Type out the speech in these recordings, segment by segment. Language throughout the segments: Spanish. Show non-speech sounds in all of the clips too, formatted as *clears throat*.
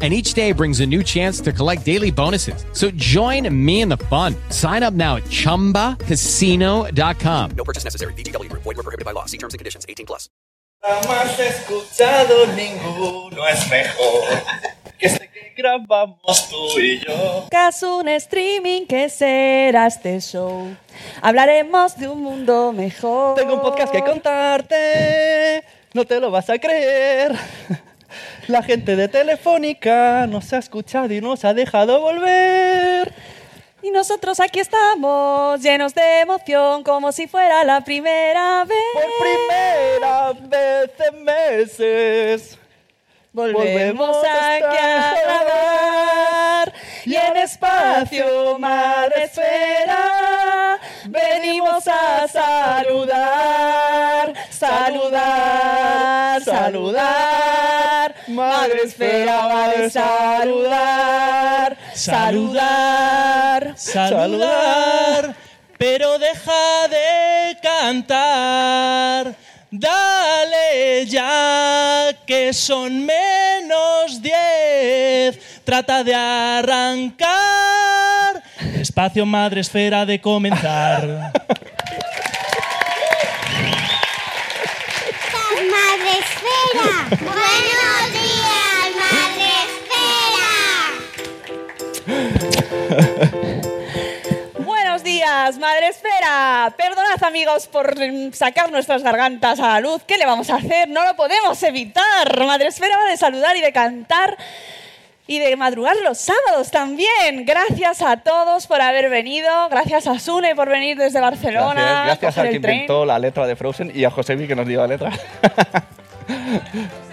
And each day brings a new chance to collect daily bonuses. So join me in the fun. Sign up now at chumbacasino.com. No purchase necessary. VGW Group. Void were prohibited by law. See terms and conditions. 18 plus. Jamás he escuchado ninguno es mejor que este que grabamos tú y yo. Haz un streaming que será este show. Hablaremos de un mundo mejor. Tengo un podcast que contarte, no te lo vas a creer. La gente de Telefónica nos ha escuchado y nos ha dejado volver. Y nosotros aquí estamos, llenos de emoción, como si fuera la primera vez. Por primera vez en meses. Volvemos aquí a grabar y en espacio madre esfera venimos a saludar, saludar, saludar. Madre esfera va a saludar, saludar, saludar, pero deja de cantar. Dale ya que son menos diez. Trata de arrancar. Espacio madre esfera de comenzar. Madre Esfera. Buenos Esfera. Perdonad, amigos, por sacar nuestras gargantas a la luz. ¿Qué le vamos a hacer? No lo podemos evitar. Madre Esfera va de saludar y de cantar y de madrugar los sábados también. Gracias a todos por haber venido. Gracias a Sune por venir desde Barcelona. Gracias, gracias al que tren. inventó la letra de Frozen y a Josebi que nos dio la letra. *laughs* *laughs*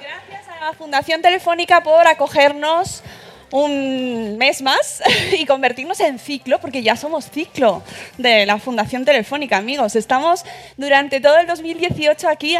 Gracias a la Fundación Telefónica por acogernos un mes más *laughs* y convertirnos en ciclo, porque ya somos ciclo de la Fundación Telefónica, amigos. Estamos durante todo el 2018 aquí,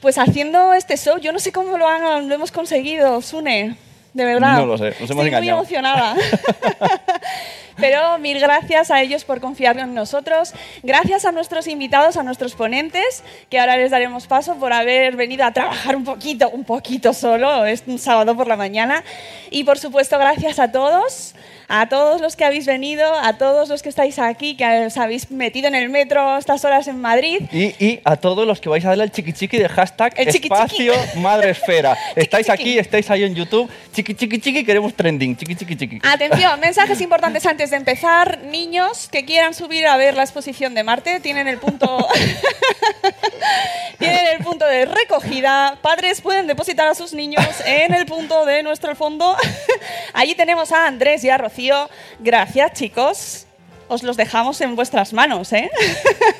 pues haciendo este show. Yo no sé cómo lo, han, lo hemos conseguido, Sune. De verdad. No lo sé, nos hemos Estoy engañado. muy emocionada. *laughs* *laughs* Pero mil gracias a ellos por confiar en nosotros. Gracias a nuestros invitados, a nuestros ponentes, que ahora les daremos paso por haber venido a trabajar un poquito, un poquito solo, es un sábado por la mañana. Y por supuesto, gracias a todos, a todos los que habéis venido, a todos los que estáis aquí, que os habéis metido en el metro estas horas en Madrid. Y, y a todos los que vais a darle al chiqui chiqui de hashtag El chiqui espacio chiqui. madre esfera. *laughs* estáis chiqui. aquí, estáis ahí en YouTube. Chiqui chiqui chiqui, queremos trending. Chiqui chiqui chiqui. Atención, mensajes importantes antes de empezar. Niños que quieran subir a ver la exposición de Marte tienen el punto *laughs* tienen el punto de recogida. Padres pueden depositar a sus niños en el punto de nuestro fondo. *laughs* Allí tenemos a Andrés y a Rocío. Gracias, chicos. Os los dejamos en vuestras manos, ¿eh?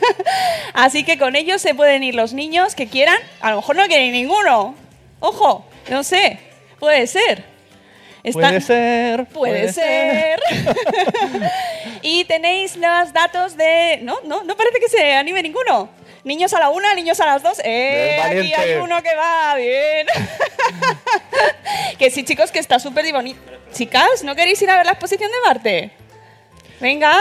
*laughs* Así que con ellos se pueden ir los niños que quieran. A lo mejor no quieren ninguno. Ojo, no sé. Puede ser. Puede ser. Puede ser. *laughs* y tenéis los datos de... No, no, no parece que se anime ninguno. Niños a la una, niños a las dos. ¡Eh! Aquí hay uno que va bien. *laughs* que sí, chicos, que está súper bonito. Chicas, ¿no queréis ir a ver la exposición de Marte? Venga.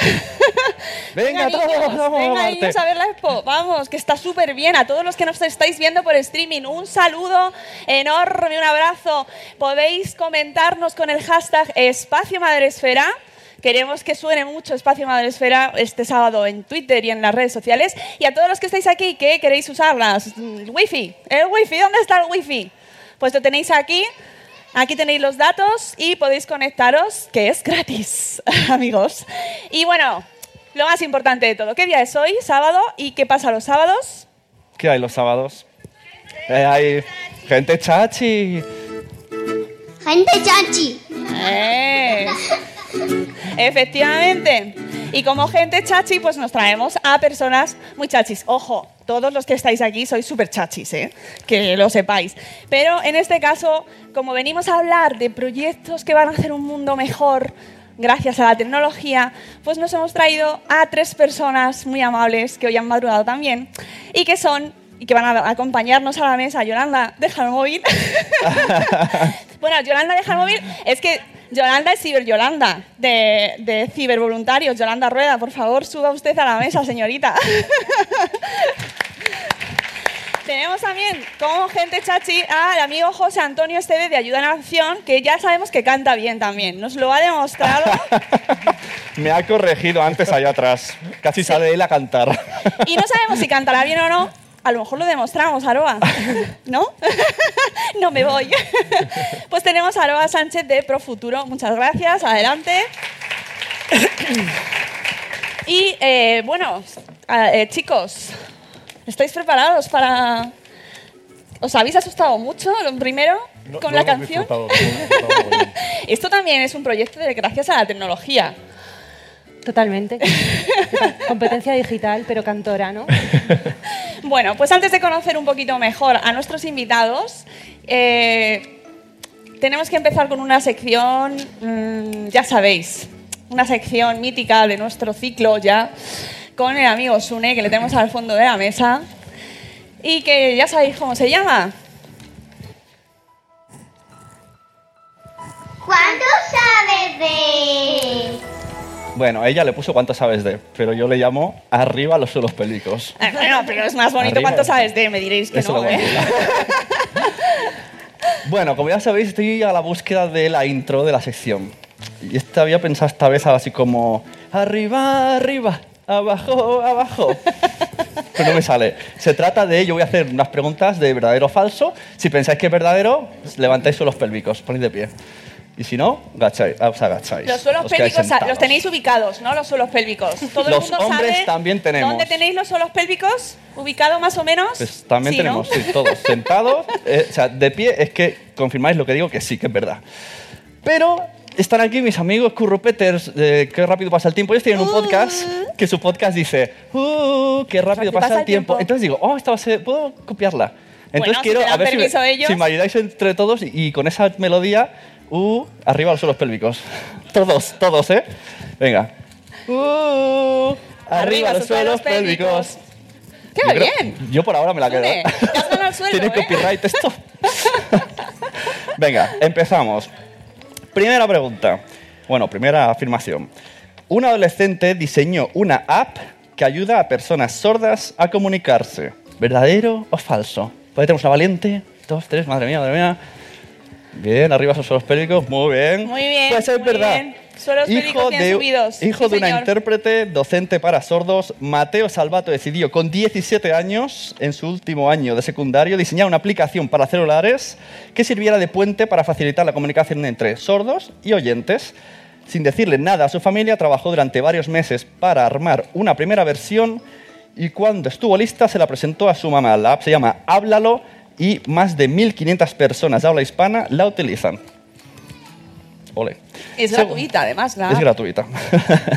*laughs* Venga, todos, niños, vamos venga, a niños, a ver la expo. Vamos, que está súper bien. A todos los que nos estáis viendo por streaming, un saludo enorme, un abrazo. Podéis comentarnos con el hashtag Espacio Madresfera. Queremos que suene mucho Espacio Madresfera este sábado en Twitter y en las redes sociales. Y a todos los que estáis aquí que queréis usarlas, el wifi, el wifi, ¿dónde está el wifi? Pues lo tenéis aquí. Aquí tenéis los datos y podéis conectaros, que es gratis, *laughs* amigos. Y bueno, lo más importante de todo, ¿qué día es hoy? Sábado. ¿Y qué pasa los sábados? ¿Qué hay los sábados? Eh, hay gente chachi. Gente chachi. ¡Eh! Efectivamente. Y como gente chachi, pues nos traemos a personas muy chachis. Ojo, todos los que estáis aquí sois súper chachis, ¿eh? que lo sepáis. Pero en este caso, como venimos a hablar de proyectos que van a hacer un mundo mejor gracias a la tecnología, pues nos hemos traído a tres personas muy amables que hoy han madrugado también y que son y que van a acompañarnos a la mesa. Yolanda, el móvil. *laughs* bueno, Yolanda, el móvil. Es que Yolanda es Ciber Yolanda, de, de Cibervoluntarios. Yolanda Rueda, por favor, suba usted a la mesa, señorita. *laughs* Tenemos también como gente chachi al amigo José Antonio Esteve de Ayuda en Acción, que ya sabemos que canta bien también. Nos lo ha demostrado. *laughs* Me ha corregido antes allá atrás. Casi sale él a cantar. Y no sabemos si cantará bien o no. A lo mejor lo demostramos, Aroa. *laughs* ¿No? *laughs* no me voy. pues tenemos a Aroa Sánchez de Profuturo. Muchas gracias. Adelante. *coughs* y eh, bueno, eh, chicos, ¿estáis preparados para... ¿Os habéis asustado mucho, lo primero, con la canción? *laughs* Esto también es un proyecto de gracias a la tecnología. Totalmente. *laughs* Competencia digital, pero cantora, ¿no? *laughs* Bueno, pues antes de conocer un poquito mejor a nuestros invitados, eh, tenemos que empezar con una sección, mm, ya sabéis, una sección mítica de nuestro ciclo ya, con el amigo Sune, que le tenemos al fondo de la mesa, y que ya sabéis cómo se llama. ¿Cuánto sabes de...? Bueno, ella le puso cuánto sabes de, pero yo le llamo arriba los suelos pélvicos. Eh, bueno, pero es más bonito Arriba. cuánto sabes de, me diréis que Eso no, ¿eh? *laughs* Bueno, como ya sabéis, estoy a la búsqueda de la intro de la sección. Y esta había pensado esta vez algo así como arriba, arriba, abajo, abajo. Pero no me sale. Se trata de, yo voy a hacer unas preguntas de verdadero o falso. Si pensáis que es verdadero, levantáis suelos pélvicos, ponéis de pie. Y si no, agacháis, os agacháis. Los suelos os pélvicos los tenéis ubicados, ¿no? Los suelos pélvicos. Todo Los el mundo hombres sabe también tenemos. ¿Dónde tenéis los suelos pélvicos? ¿Ubicado más o menos? Pues también Sí, tenemos, ¿no? sí, todos sentados. eh, o sea, de pie es que confirmáis lo que digo, que sí, que es verdad. Pero están aquí mis amigos Currupeters, de Qué rápido pasa el tiempo. Ellos tienen un podcast que su podcast dice, ¡Uh, qué rápido pasa, el tiempo. Entonces digo, oh, esta va a ser, ¿puedo copiarla? Entonces Bueno, si quiero, te dan a ver si me, ellos. si me ayudáis entre todos y, y con esa melodía, ¡Uh, arriba los suelos pélvicos! *laughs* todos, todos, ¿eh? Venga. ¡Uh, arriba, los suelos pélvicos! ¡Qué Yo creo- bien! Yo por ahora me la quedo. El *laughs* ¿Tiene ¿eh? copyright esto? *laughs* Venga, empezamos. Primera pregunta. Bueno, primera afirmación. Un adolescente diseñó una app que ayuda a personas sordas a comunicarse. ¿Verdadero o falso? Pues tenemos una valiente. Dos, tres, madre mía, madre mía. Bien, arriba esos suelos pélvicos, muy bien. Muy bien, Pues es muy verdad. bien. Bien de, subidos. Hijo Sí, de una señor. intérprete, docente para sordos, Mateo Salvato decidió con 17 años, en su último año de secundario, diseñar una aplicación para celulares que sirviera de puente para facilitar la comunicación entre sordos y oyentes. Sin decirle nada a su familia, trabajó durante varios meses para armar una primera versión y cuando estuvo lista se la presentó a su mamá. La app se llama Háblalo y más de 1.500 personas de habla hispana la utilizan. Ole. Es Segu- gratuita, además. La es gratuita.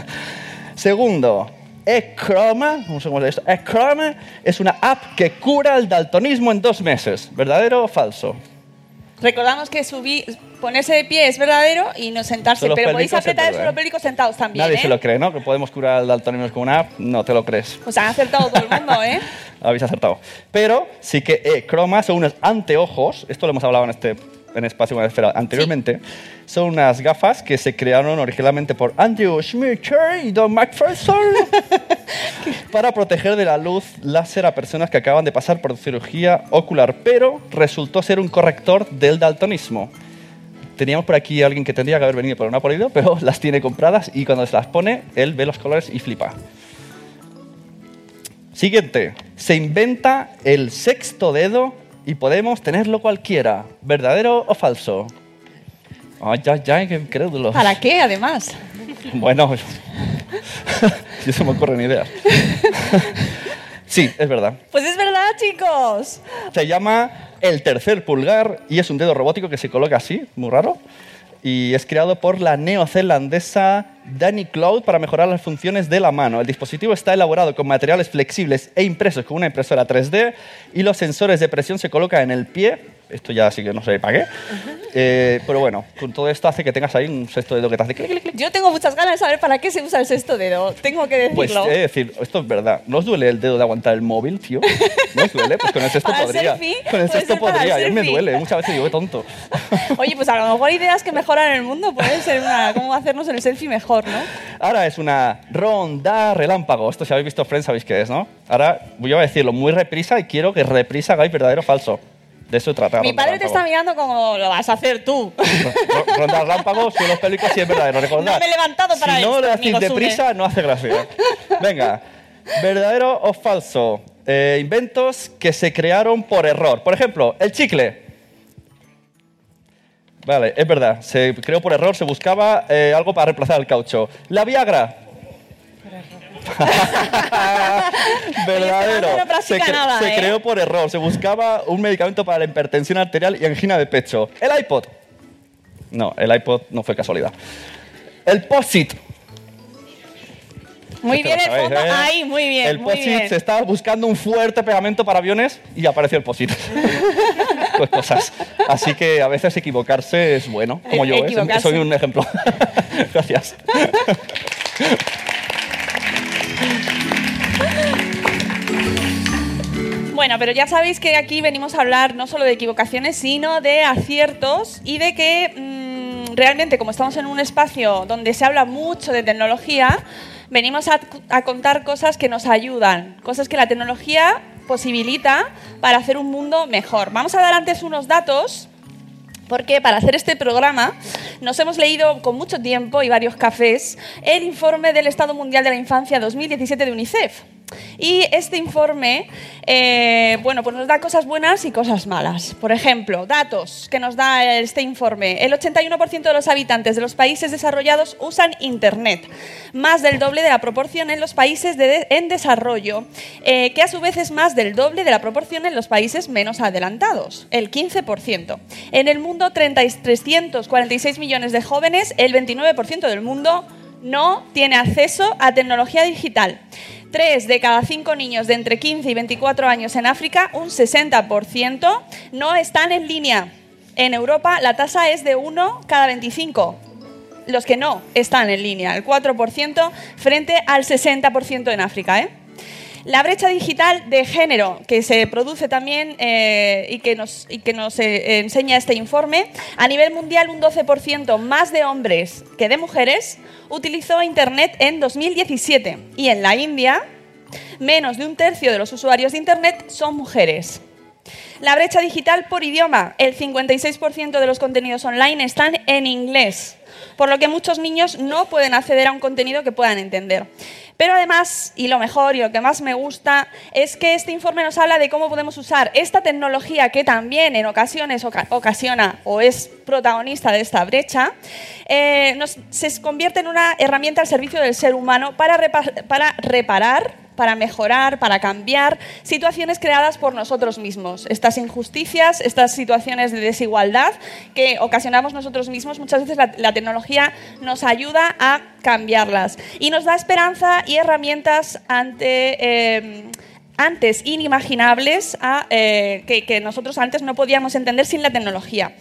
*laughs* Segundo, Echroma, no sé cómo se dice esto, Echroma es una app que cura el daltonismo en dos meses. ¿Verdadero o falso? Recordamos que subí, ponerse de pie es verdadero y no sentarse, pero podéis es apretar el suelo ¿eh? pélvico sentados también. Nadie ¿eh? se lo cree, ¿no? Que podemos curar el daltonismo con una app. No te lo crees. Pues han acertado todo el mundo, ¿eh? *laughs* Habéis acertado. Pero sí que Echroma son unos anteojos, esto lo hemos hablado en este en espacio esfera anteriormente, son unas gafas que se crearon originalmente por Andrew Schmitter y Don McPherson *laughs* para proteger de la luz láser a personas que acaban de pasar por cirugía ocular, pero resultó ser un corrector del daltonismo. Teníamos por aquí a alguien que tendría que haber venido pero no ha podido, pero las tiene compradas y cuando se las pone, él ve los colores y flipa. Siguiente. Se inventa el sexto dedo y podemos tenerlo cualquiera. ¿Verdadero o falso? Ay, ay, ay, qué incrédulos. ¿Para qué, además? *laughs* Bueno, *laughs* si se me ocurren ideas. *laughs* sí, es verdad. Pues es verdad, chicos. Se llama el tercer pulgar y es un dedo robótico que se coloca así, muy raro. Y es creado por la neozelandesa Danny Cloud para mejorar las funciones de la mano. El dispositivo está elaborado con materiales flexibles e impresos con una impresora 3D y los sensores de presión se colocan en el pie. Esto ya sí que no sé para qué. Eh, pero bueno, con todo esto hace que tengas ahí un sexto dedo que te hace clic, clic, clic. Yo tengo muchas ganas de saber para qué se usa el sexto dedo. Tengo que Pues decirlo. he de decir, esto es verdad. ¿No os duele el dedo de aguantar el móvil, tío? ¿No os duele? Pues con el sexto *laughs* ¿Para el podría. selfie? Con el sexto podría. A mí me duele. Muchas veces digo, qué tonto. *laughs* Oye, pues a lo mejor ideas que mejoran el mundo puede ser una, cómo hacernos el selfie mejor, ¿no? Ahora es una ronda relámpago. Esto si habéis visto Friends sabéis qué es, ¿no? Ahora voy a decirlo muy reprisa y quiero que reprisa hagáis verdadero o falso. De eso trata. Mi padre te está mirando como lo vas a hacer tú. Ro- Ronda relámpago, suelos pélvicos y es verdadero. Recordad. No me he levantado para Si no le hacéis deprisa, no hace gracia. Venga, ¿verdadero o falso? Eh, inventos que se crearon por error. Por ejemplo, el chicle. Vale, es verdad. Se creó por error, se buscaba eh, algo para reemplazar el caucho. La Viagra. *laughs* Verdadero. no practica se, cre- nada, se ¿eh? creó por error. Se buscaba un medicamento para la hipertensión arterial y angina de pecho. El iPod. No, el iPod no fue casualidad. El POSIT. Muy Esto bien lo el fondo. ¿eh? Ahí, muy bien. El muy POSIT bien. se estaba buscando un fuerte pegamento para aviones y apareció el POSIT. *laughs* pues cosas. Así que a veces equivocarse es bueno, como yo, ¿eh? soy un ejemplo. *laughs* Gracias. Bueno, pero ya sabéis que aquí venimos a hablar no solo de equivocaciones, sino de aciertos y de que mm, realmente, como estamos en un espacio donde se habla mucho de tecnología, venimos a, a contar cosas que nos ayudan, cosas que la tecnología posibilita para hacer un mundo mejor. Vamos a dar antes unos datos porque para hacer este programa nos hemos leído con mucho tiempo y varios cafés el informe del Estado Mundial de la Infancia 2017 de UNICEF. Y este informe, eh, bueno, pues nos da cosas buenas y cosas malas. Por ejemplo, datos que nos da este informe. El 81% de los habitantes de los países desarrollados usan Internet, más del doble de la proporción en los países en desarrollo, eh, que a su vez es más del doble de la proporción en los países menos adelantados, el 15%. En el mundo, 30 y 346 millones de jóvenes, el 29% del mundo no tiene acceso a tecnología digital. Tres de cada cinco niños de entre 15 y 24 años en África, un 60%, no están en línea. En Europa la tasa es de 1 cada 25 los que no están en línea, el 4% frente al 60% en África. ¿eh? La brecha digital de género que se produce también eh, y que nos, que nos eh, enseña este informe, a nivel mundial un 12% más de hombres que de mujeres utilizó Internet en 2017 y en la India menos de un tercio de los usuarios de Internet son mujeres. La brecha digital por idioma. El 56% de los contenidos online están en inglés, por lo que muchos niños no pueden acceder a un contenido que puedan entender. Pero además, y lo mejor y lo que más me gusta, es que este informe nos habla de cómo podemos usar esta tecnología que también en ocasiones oca- ocasiona o es protagonista de esta brecha, eh, nos- se convierte en una herramienta al servicio del ser humano para reparar para mejorar, para cambiar situaciones creadas por nosotros mismos. Estas injusticias, estas situaciones de desigualdad que ocasionamos nosotros mismos, muchas veces la, tecnología nos ayuda a cambiarlas y nos da esperanza y herramientas ante... eh, antes inimaginables a, eh, que, nosotros antes no podíamos entender sin la tecnología.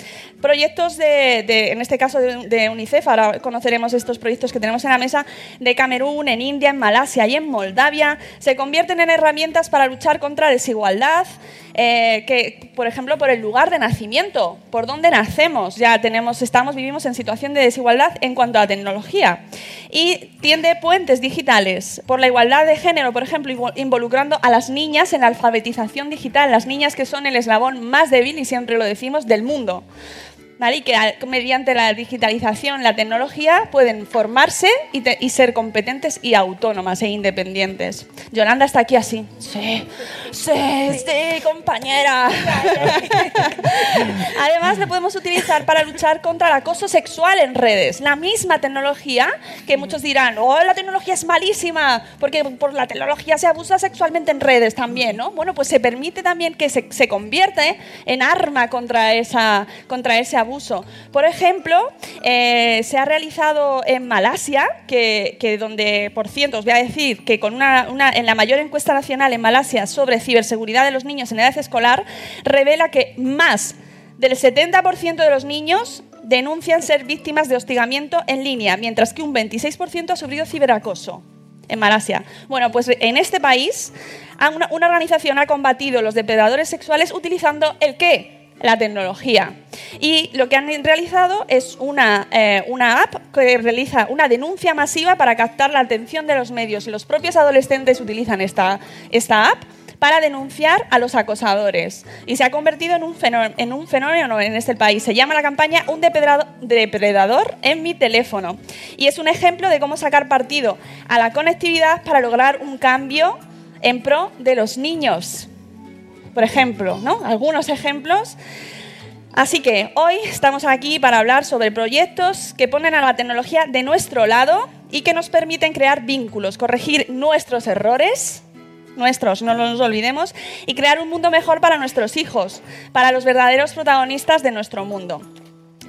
Proyectos de, de- en este caso de, de UNICEF, ahora conoceremos estos proyectos que tenemos en la mesa, de Camerún, en India, en Malasia y en Moldavia, se convierten en herramientas para luchar contra desigualdad, eh, que, por ejemplo, por el lugar de nacimiento, por dónde nacemos. Ya tenemos, estamos, vivimos en situación de desigualdad en cuanto a tecnología. Y tiende puentes digitales por la igualdad de género, por ejemplo, invo- involucrando a las niñas en la alfabetización digital, las niñas que son el eslabón más débil, y siempre lo decimos, del mundo. ¿Vale? Y que mediante la digitalización, la tecnología, pueden formarse y, te- y ser competentes y autónomas e independientes. Yolanda está aquí así. Sí, sí, sí, compañera. *laughs* Además, le podemos utilizar para luchar contra el acoso sexual en redes. La misma tecnología que muchos dirán, oh, la tecnología es malísima, porque por la tecnología se abusa sexualmente en redes también, ¿no? Bueno, pues se permite también que se, se convierte en arma contra, esa, contra ese abuso. Por ejemplo, eh, se ha realizado en Malasia, que, donde, por ciento, os voy a decir que con una, una- en la mayor encuesta nacional en Malasia sobre ciberseguridad de los niños en edad escolar, revela que más del 70% de los niños denuncian ser víctimas de hostigamiento en línea, mientras que un 26% ha sufrido ciberacoso en Malasia. Bueno, pues en este país una organización ha combatido los depredadores sexuales utilizando el qué? La tecnología. Y lo que han realizado es una, eh, una app que realiza una denuncia masiva para captar la atención de los medios. Y los propios adolescentes utilizan esta, esta app para denunciar a los acosadores. Y se ha convertido en un en, un fenómeno en este país. Se llama la campaña Un depredador en mi teléfono. Y es un ejemplo de cómo sacar partido a la conectividad para lograr un cambio en pro de los niños. Por ejemplo, ¿no? Algunos ejemplos. Así que hoy estamos aquí para hablar sobre proyectos que ponen a la tecnología de nuestro lado y que nos permiten crear vínculos, corregir nuestros errores, nuestros, no nos olvidemos, y crear un mundo mejor para nuestros hijos, para los verdaderos protagonistas de nuestro mundo.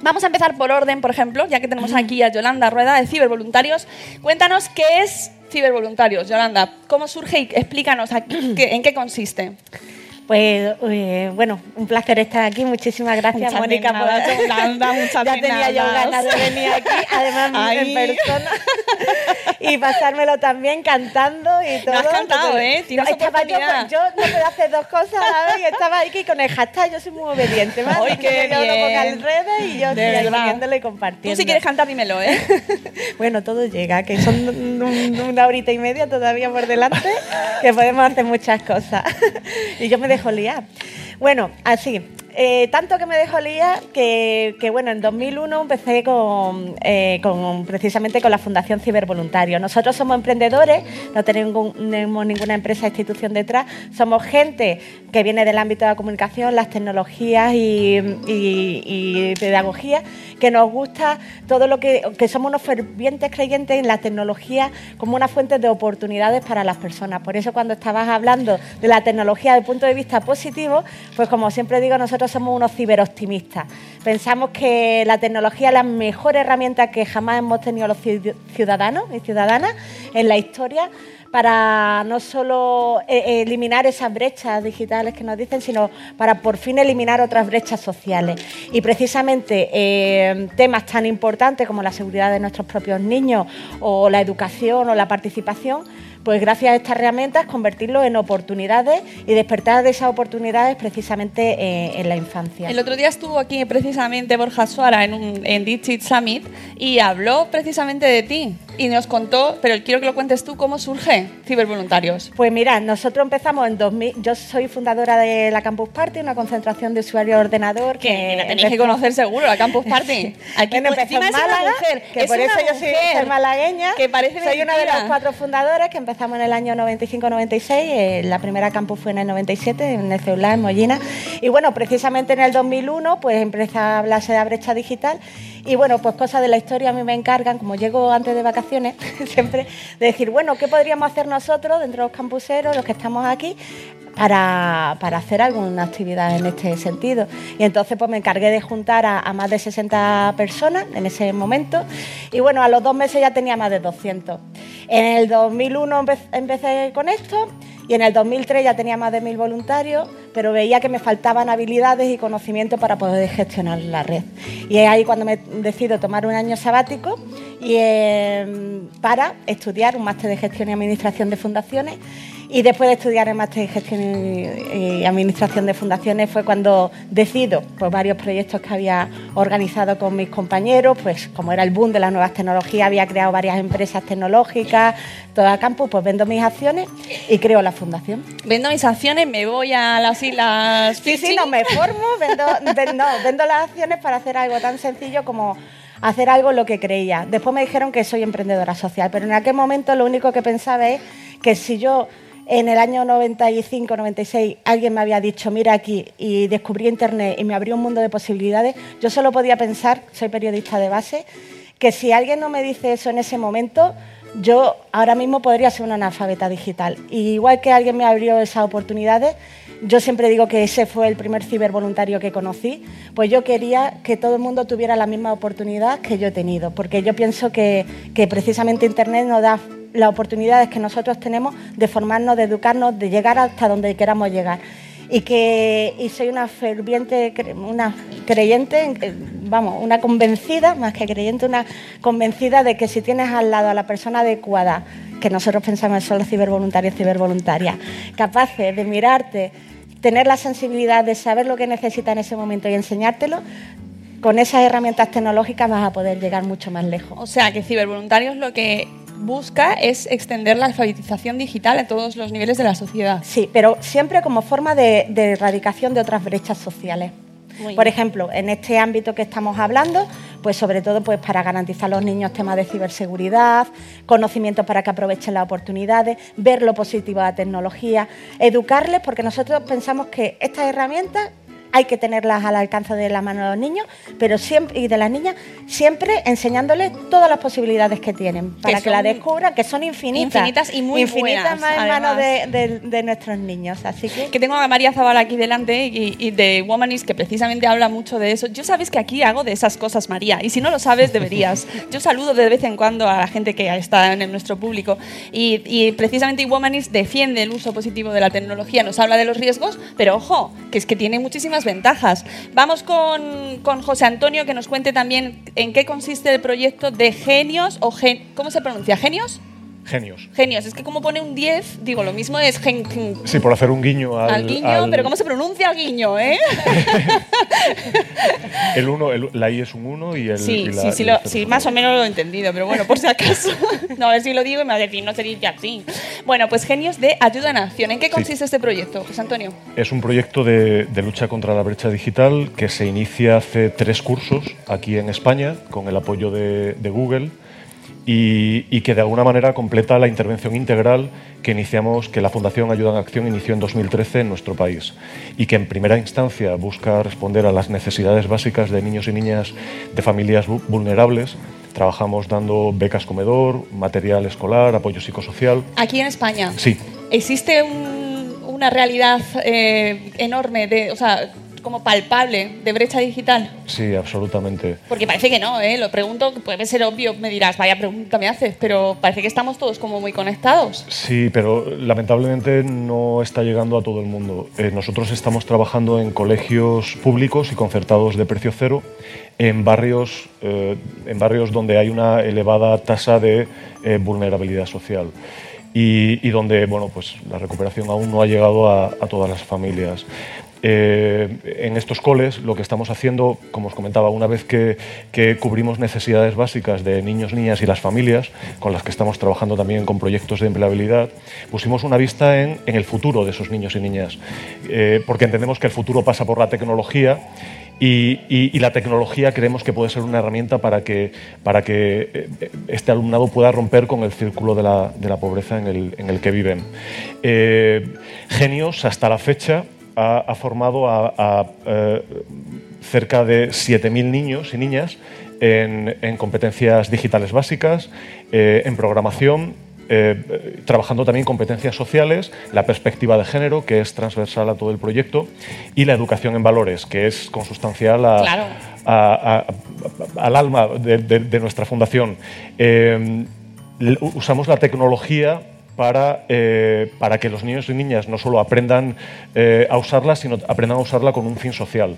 Vamos a empezar por orden, por ejemplo, ya que tenemos aquí a Yolanda Rueda de Cibervoluntarios. Cuéntanos qué es Cibervoluntarios, Yolanda. ¿Cómo surge y explícanos aquí, *clears throat* en qué consiste? Pues eh, bueno, un placer estar aquí. Muchísimas gracias, Muchas Mónica. nada, por- Yolanda, muchas *laughs* ya tenía yo ganas de venir aquí, además Ay. en persona, y pasármelo también cantando y todo. has cantado, ¿eh? Tienes No, estaba yo, oportunidad. yo no puedo hacer dos cosas vez y estaba aquí con el hashtag. Yo soy muy obediente, ¿vale? Ay, qué yo bien. en redes y yo De estoy y compartiendo. Tú si quieres cantar, dímelo, ¿eh? *laughs* Bueno, todo llega, que son un- un- una horita y media todavía por delante, que podemos hacer muchas cosas. *laughs* y yo me dejo liar. Bueno, así. Eh, tanto que me dejo liar que, que, bueno, en 2001 empecé con, eh, con- precisamente con la Fundación Cibervoluntario. Nosotros somos emprendedores, no tenemos, ninguna empresa o institución detrás, somos gente que viene del ámbito de la comunicación, las tecnologías y, y- y pedagogía, que nos gusta todo lo que, que somos unos fervientes creyentes en la tecnología como una fuente de oportunidades para las personas. Por eso cuando estabas hablando de la tecnología desde el punto de vista positivo, pues como siempre digo, nosotros somos unos ciberoptimistas. Pensamos que la tecnología es la mejor herramienta que jamás hemos tenido los ciu- ciudadanos y ciudadanas en la historia para no solo eh, eliminar esas brechas digitales que nos dicen, sino para por fin eliminar otras brechas sociales. Y precisamente eh, temas tan importantes como la seguridad de nuestros propios niños o la educación o la participación, pues gracias a estas herramientas convertirlo en oportunidades y despertar de esas oportunidades precisamente eh, en la infancia. El otro día estuvo aquí precisamente Borja Suara en, un, en Digit Summit y habló precisamente de ti y nos contó, pero quiero que lo cuentes tú, cómo surge Cibervoluntarios. Pues mira, nosotros empezamos en 2000, yo soy fundadora de la Campus Party, una concentración de usuarios de ordenador Que la tenéis que conocer seguro, la Campus Party. *laughs* Aquí bueno, empezó en Málaga, mujer, que por eso yo soy, malagueña. Que parece soy una de las cuatro fundadores que empezamos en el año 95-96. eh, la primera campus fue en el 97, en el Ceulá, en Mollina. Y bueno, precisamente en el 2001, pues empieza a hablarse de la brecha digital. Y bueno, pues cosas de la historia a mí me encargan, como llego antes de vacaciones, *laughs* siempre, de decir, bueno, ¿qué podríamos hacer nosotros dentro de los campuseros, los que estamos aquí? Para, para hacer alguna actividad en este sentido. Y entonces pues me encargué de juntar a, más de 60 personas en ese momento. Y bueno, a los dos meses ya tenía más de 200. En el 2001 empe- empecé con esto Y en el 2003 ya tenía más de mil voluntarios, pero veía que me faltaban habilidades y conocimiento para poder gestionar la red. Y es ahí cuando me decido tomar un año sabático y, eh, para estudiar un máster de gestión y administración de fundaciones y después de estudiar el máster en gestión y, y administración de fundaciones fue cuando decido pues, varios proyectos que había organizado con mis compañeros, pues como era el boom de las nuevas tecnologías, había creado varias empresas tecnológicas, toda campus, pues vendo mis acciones y creo la fundación. Vendo mis acciones, me voy a las islas. Sí, sí, no me formo, vendo, ven- no, vendo las acciones para hacer algo tan sencillo como hacer algo en lo que creía. Después me dijeron que soy emprendedora social, pero en aquel momento lo único que pensaba es que si yo en el año 95, 96 alguien me había dicho, mira aquí, y descubrí Internet y me abrió un mundo de posibilidades, yo solo podía pensar, soy periodista de base, que si alguien no me dice eso en ese momento, yo ahora mismo podría ser una analfabeta digital. Y igual que alguien me abrió esas oportunidades, yo siempre digo que ese fue el primer cibervoluntario que conocí, pues yo quería que todo el mundo tuviera la misma oportunidad que yo he tenido, porque yo pienso que, que precisamente Internet nos da las oportunidades que nosotros tenemos de formarnos, de educarnos, de llegar hasta donde queramos llegar. Y que y soy una ferviente, una creyente, vamos, una convencida, más que creyente, una convencida de que si tienes al lado a la persona adecuada, que nosotros pensamos son los cibervoluntarios, cibervoluntarias, capaces de mirarte, tener la sensibilidad de saber lo que necesita en ese momento y enseñártelo, con esas herramientas tecnológicas vas a poder llegar mucho más lejos. O sea, que Cibervoluntarios lo que busca es extender la alfabetización digital a todos los niveles de la sociedad. Sí, pero siempre como forma de, de erradicación de otras brechas sociales. Por ejemplo, en este ámbito que estamos hablando, pues sobre todo pues para garantizar a los niños temas de ciberseguridad, conocimiento para que aprovechen las oportunidades, ver lo positivo de la tecnología, educarles, porque nosotros pensamos que estas herramientas hay que tenerlas al alcance de la mano de los niños, pero siempre y de las niñas, siempre enseñándoles todas las posibilidades que tienen para que, son la descubran, que son infinitas, infinitas y muy infinitas buenas, más en manos de, de- de nuestros niños. Así que Que tengo a María Zavala aquí delante y, y de Womanis que precisamente habla mucho de eso. Yo sabes que aquí hago de esas cosas, María, y si no lo sabes, deberías. *laughs* Yo saludo de vez en cuando a la gente que está en nuestro público y, y precisamente Womanis defiende el uso positivo de la tecnología, nos habla de los riesgos, pero ojo, que es que tiene muchísimas ventajas. Vamos con, con José Antonio que nos cuente también en qué consiste el proyecto de Genios o gen, ¿cómo se pronuncia? ¿Genios? Genios. Genios, es que como pone un 10, digo, lo mismo es gen, gen- Sí, por hacer un guiño al. al guiño, al- pero ¿cómo se pronuncia guiño, eh? *laughs* El uno, el- la I es un 1 y el. Sí, y la- sí, sí, lo- sí, más o menos lo he entendido, pero bueno, por si acaso. *laughs* No, a ver si lo digo y me va a decir, no se dice así. Bueno, pues Genios de Ayuda a Nación. ¿En qué consiste este proyecto, José Antonio? Es un proyecto de, de lucha contra la brecha digital que se inicia hace tres cursos aquí en España con el apoyo de, de Google y, y que de alguna manera completa la intervención integral que iniciamos, que la Fundación Ayuda en Acción inició en 2013 en nuestro país y que en primera instancia busca responder a las necesidades básicas de niños y niñas de familias vu- vulnerables. Trabajamos dando becas comedor, material escolar, apoyo psicosocial. Aquí en España. Sí, ¿Existe un- una realidad eh, enorme, de, o sea, como palpable, de brecha digital? sí, absolutamente. Porque parece que no, ¿eh? Lo pregunto, puede ser obvio, me dirás, vaya pregunta me haces, pero parece que estamos todos como muy conectados. Sí, pero lamentablemente no está llegando a todo el mundo. Eh, nosotros estamos trabajando en colegios públicos y concertados de precio cero, en barrios, eh, en barrios donde hay una elevada tasa de eh, vulnerabilidad social y, y donde bueno, pues, la recuperación aún no ha llegado a, a todas las familias. Eh, en estos coles lo que estamos haciendo, como os comentaba, una vez que, cubrimos necesidades básicas de niños, niñas y las familias, con las que estamos trabajando también con proyectos de empleabilidad, pusimos una vista en, el futuro de esos niños y niñas, Eh, porque entendemos que el futuro pasa por la tecnología y, la tecnología creemos que puede ser una herramienta para que, eh, este alumnado pueda romper con el círculo de la, pobreza en el, que viven. Genios, hasta la fecha, ha, ha formado a, a, eh, cerca de 7.000 niños y niñas en, en competencias digitales básicas, eh, en programación, eh, trabajando también competencias sociales, la perspectiva de género, que es transversal a todo el proyecto, y la educación en valores, que es consustancial a- Claro. a- al alma de, de- de nuestra fundación. Eh, usamos la tecnología para, eh, para que los niños y niñas no solo aprendan eh, a usarla, sino aprendan a usarla con un fin social.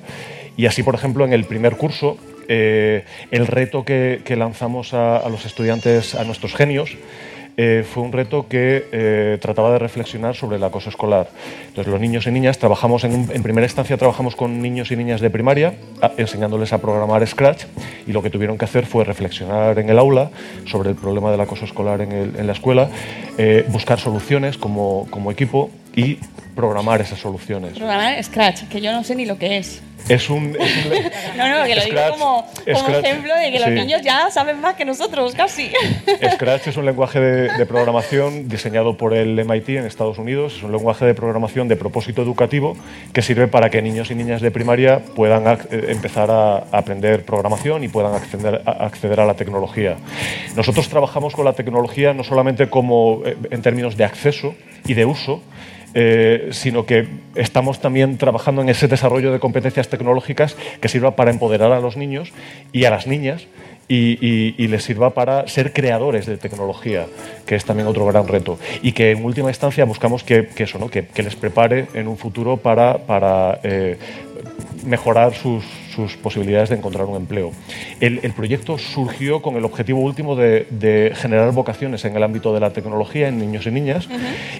Y así, por ejemplo, en el primer curso, eh, el reto que, lanzamos a los estudiantes, a nuestros genios, eh, fue un reto que eh, trataba de reflexionar sobre el acoso escolar. Entonces, los niños y niñas trabajamos en, primera instancia trabajamos con niños y niñas de primaria, enseñándoles a programar Scratch, y lo que tuvieron que hacer fue reflexionar en el aula sobre el problema del acoso escolar en, la escuela, eh, buscar soluciones como equipo y programar esas soluciones. Programar Scratch, que yo no sé ni lo que es. Es un, es un le- *laughs* No, no, que lo digo como, como Scratch, ejemplo de que los sí. niños ya saben más que nosotros, casi. Scratch es un lenguaje de, de programación diseñado por el MIT en Estados Unidos. Es un lenguaje de programación de propósito educativo que sirve para que niños y niñas de primaria puedan ac- eh, empezar a, a aprender programación y puedan acceder a, acceder a la tecnología. Nosotros trabajamos con la tecnología no solamente como eh, en términos de acceso y de uso, eh, sino que estamos también trabajando en ese desarrollo de competencias tecnológicas que sirva para empoderar a los niños y a las niñas y, les sirva para ser creadores de tecnología, que es también otro gran reto. Y que en última instancia buscamos que, eso, ¿no? que, que les prepare en un futuro para, para eh, mejorar sus, sus posibilidades de encontrar un empleo. El, el proyecto surgió con el objetivo último de, de generar vocaciones en el ámbito de la tecnología en niños y niñas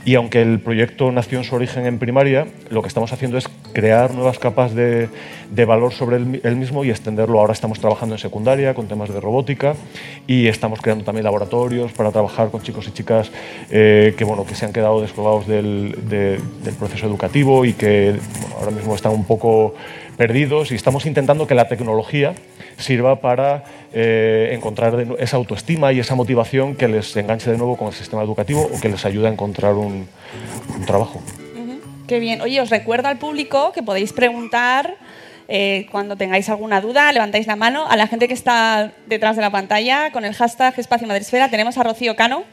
y aunque el proyecto nació en su origen en primaria, lo que estamos haciendo es crear nuevas capas de, de valor sobre el, el mismo y extenderlo. Ahora estamos trabajando en secundaria con temas de robótica y estamos creando también laboratorios para trabajar con chicos y chicas eh, que, bueno, que se han quedado descolgados del, de- del proceso educativo y que bueno, ahora mismo están un poco perdidos y estamos intentando que la tecnología sirva para eh, encontrar esa autoestima y esa motivación que les enganche de nuevo con el sistema educativo o que les ayude a encontrar un, trabajo. Qué bien. Oye, os recuerdo al público que podéis preguntar eh, cuando tengáis alguna duda, levantáis la mano. A la gente que está detrás de la pantalla, con el hashtag Espacio Madresfera, tenemos a Rocío Cano.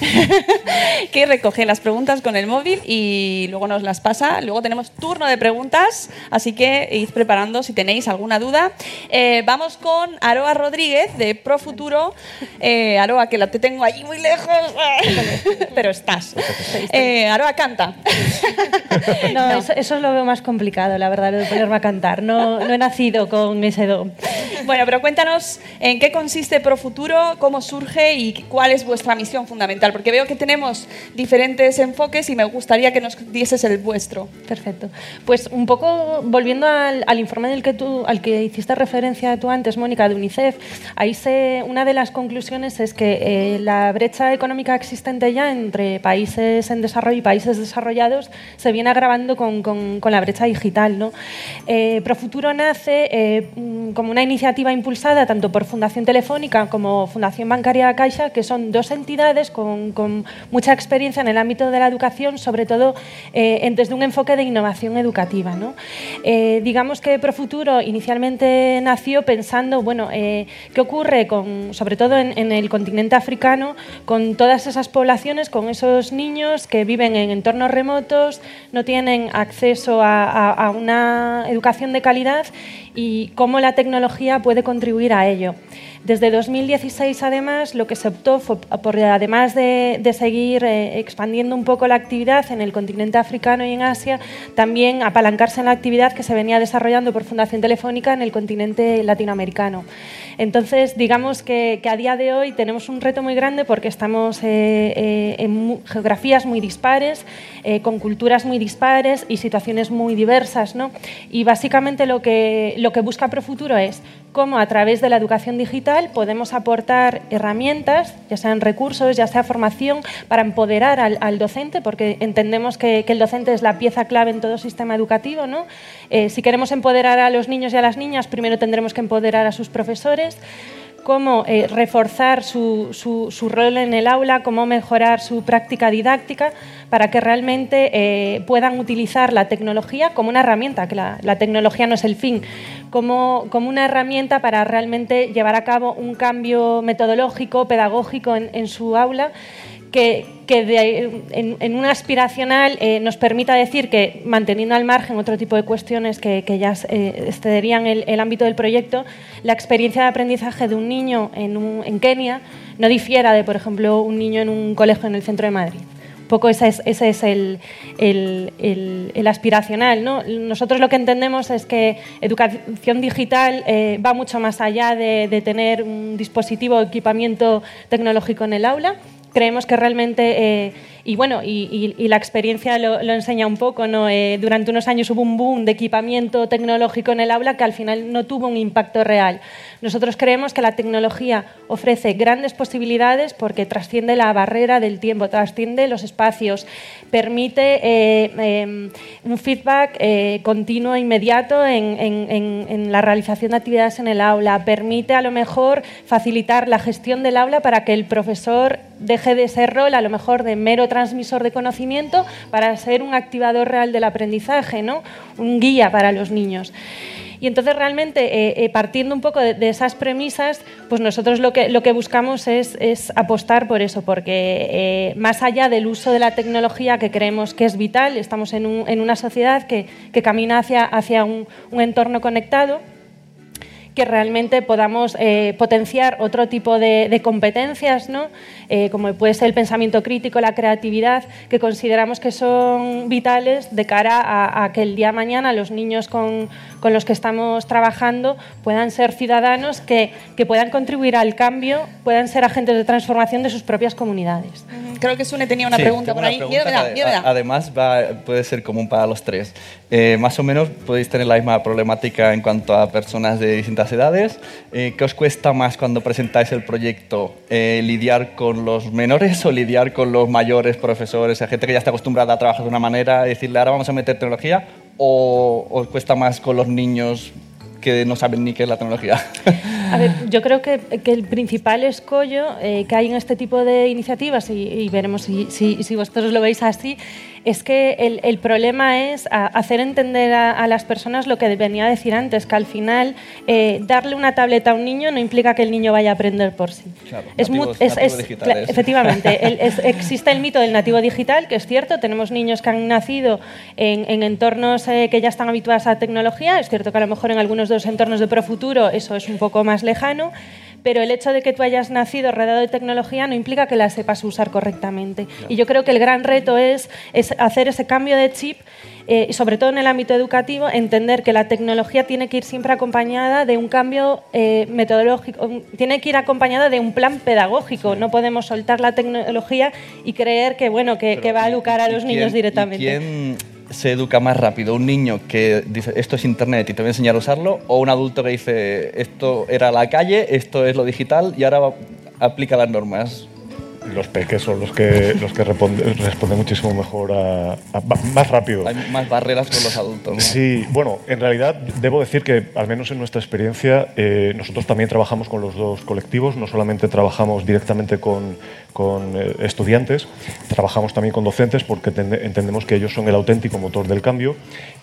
*laughs* que recoge las preguntas con el móvil y luego nos las pasa. Luego tenemos turno de preguntas, así que id preparando si tenéis alguna duda. Eh, vamos con Aroa Rodríguez de Pro Futuro. Eh, Aroa, que la te tengo allí muy lejos, *laughs* pero estás. Eh, Aroa canta. No, Eso, eso lo veo más complicado, la verdad, lo de ponerme a cantar. No, no he nacido con ese don. Bueno, pero cuéntanos en qué consiste Profuturo, cómo surge y cuál es vuestra misión fundamental, porque veo que tenemos diferentes enfoques y me gustaría que nos dieses el vuestro. Perfecto. Pues un poco volviendo al, al informe del que tú, al que hiciste referencia tú antes, Mónica, de UNICEF, ahí se, una de las conclusiones es que eh, la brecha económica existente ya entre países en desarrollo y países desarrollados se viene agravando con, con- la brecha digital. ¿no? Eh, Profuturo nace eh, mm, como una iniciativa impulsada tanto por Fundación Telefónica como Fundación Bancaria Caixa, que son dos entidades con, con mucha experiencia en el ámbito de la educación, sobre todo eh, desde un enfoque de innovación educativa. ¿no? Eh, digamos que Profuturo inicialmente nació pensando, bueno, eh, ¿qué ocurre con, sobre todo en, el continente africano con todas esas poblaciones, con esos niños que viven en entornos remotos, no tienen acceso a una educación de calidad y cómo la tecnología puede contribuir a ello? Desde 2016, además, lo que se optó fue por, además de, seguir eh, expandiendo un poco la actividad en el continente africano y en Asia, también apalancarse en la actividad que se venía desarrollando por Fundación Telefónica en el continente latinoamericano. Entonces, digamos que, a día de hoy tenemos un reto muy grande porque estamos eh, eh, en geografías muy dispares, con culturas muy dispares y situaciones muy diversas. ¿no? Y básicamente lo que, lo que busca Profuturo es cómo a través de la educación digital podemos aportar herramientas, ya sean recursos, ya sea formación, para empoderar al, docente, porque entendemos que, que el docente es la pieza clave en todo sistema educativo. ¿no? Eh, si queremos empoderar a los niños y a las niñas, primero tendremos que empoderar a sus profesores cómo eh, reforzar su, su- su rol en el aula, cómo mejorar su práctica didáctica para que realmente eh, puedan utilizar la tecnología como una herramienta, que la, la tecnología no es el fin, como, como una herramienta para realmente llevar a cabo un cambio metodológico, pedagógico en, en su aula que, en, en un aspiracional eh, nos permita decir que, manteniendo al margen otro tipo de cuestiones que, ya eh, excederían el, ámbito del proyecto, la experiencia de aprendizaje de un niño en, Kenia no difiera de, por ejemplo, un niño en un colegio en el centro de Madrid. Un poco ese es, ese es el- el aspiracional. ¿no? Nosotros lo que entendemos es que educación digital eh, va mucho más allá de, de tener un dispositivo o equipamiento tecnológico en el aula. Creemos que realmente, eh, y bueno, y, la experiencia lo, enseña un poco, ¿no? Eh, durante unos años hubo un boom de equipamiento tecnológico en el aula que al final no tuvo un impacto real. Nosotros creemos que la tecnología ofrece grandes posibilidades porque trasciende la barrera del tiempo, trasciende los espacios, permite eh, eh, un feedback eh, continuo, inmediato en, en- en- en la realización de actividades en el aula, permite a lo mejor facilitar la gestión del aula para que el profesor deje de ser rol a lo mejor de mero transmisor de conocimiento para ser un activador real del aprendizaje, ¿no? un guía para los niños. Y entonces realmente, eh, eh, partiendo un poco de, esas premisas, pues nosotros lo que, lo que buscamos es, es apostar por eso, porque eh, más allá del uso de la tecnología que creemos que es vital, estamos en, un- en una sociedad que, que camina hacia, hacia un entorno conectado, que realmente podamos eh, potenciar otro tipo de, de competencias, ¿no? Eh, como puede ser el pensamiento crítico, la creatividad, que consideramos que son vitales de cara a, a que el día de mañana los niños con, con los que estamos trabajando puedan ser ciudadanos que, que puedan contribuir al cambio, puedan ser agentes de transformación de sus propias comunidades. Creo que Sune tenía una Sí, pregunta por una ahí. pregunta llévela. a- Además, va- puede ser común para los tres. Eh, más o menos podéis tener la misma problemática en cuanto a personas de distintas edades. Eh, ¿Qué os cuesta más cuando presentáis el proyecto? Eh, ¿Lidiar con los menores o lidiar con los mayores profesores, a gente que ya está acostumbrada a trabajar de una manera y decirle ahora vamos a meter tecnología? ¿O os cuesta más con los niños que no saben ni qué es la tecnología? *laughs* A ver, yo creo que, que el principal escollo eh, que hay en este tipo de iniciativas, y, y veremos si, si- si vosotros lo veis así, es que el, el problema es a- hacer entender a, a las personas lo que venía a decir antes, que al final eh, darle una tableta a un niño no implica que el niño vaya a aprender por sí. Claro, Es nativos- es- es- digitales. efectivamente, el- es- existe el mito del nativo digital, que es cierto, tenemos niños que han nacido en, en entornos eh, que ya están habituados a tecnología, es cierto que a lo mejor en algunos de los entornos de profuturo eso es un poco más lejano, pero el hecho de que tú hayas nacido rodeado de tecnología no implica que la sepas usar correctamente. Y yo creo que el gran reto es, es hacer ese cambio de chip, eh, y sobre todo en el ámbito educativo, entender que la tecnología tiene que ir siempre acompañada de un cambio eh, metodológico, tiene que ir acompañada de un plan pedagógico. No podemos soltar la tecnología y creer que, bueno, que, que va a educar a ¿Y los quién- niños y directamente. ¿Quién se educa más rápido? ¿Un niño que dice esto es internet y te voy a enseñar a usarlo? ¿O un adulto que dice esto era la calle, esto es lo digital y ahora aplica las normas? Los peques son los que, los que responden, responden muchísimo mejor a, a- más rápido. Hay más barreras con los adultos. ¿no? Sí, bueno, en realidad debo decir que, al menos en nuestra experiencia, eh, nosotros también trabajamos con los dos colectivos, no solamente trabajamos directamente con, con, eh, estudiantes, trabajamos también con docentes porque tende- entendemos que ellos son el auténtico motor del cambio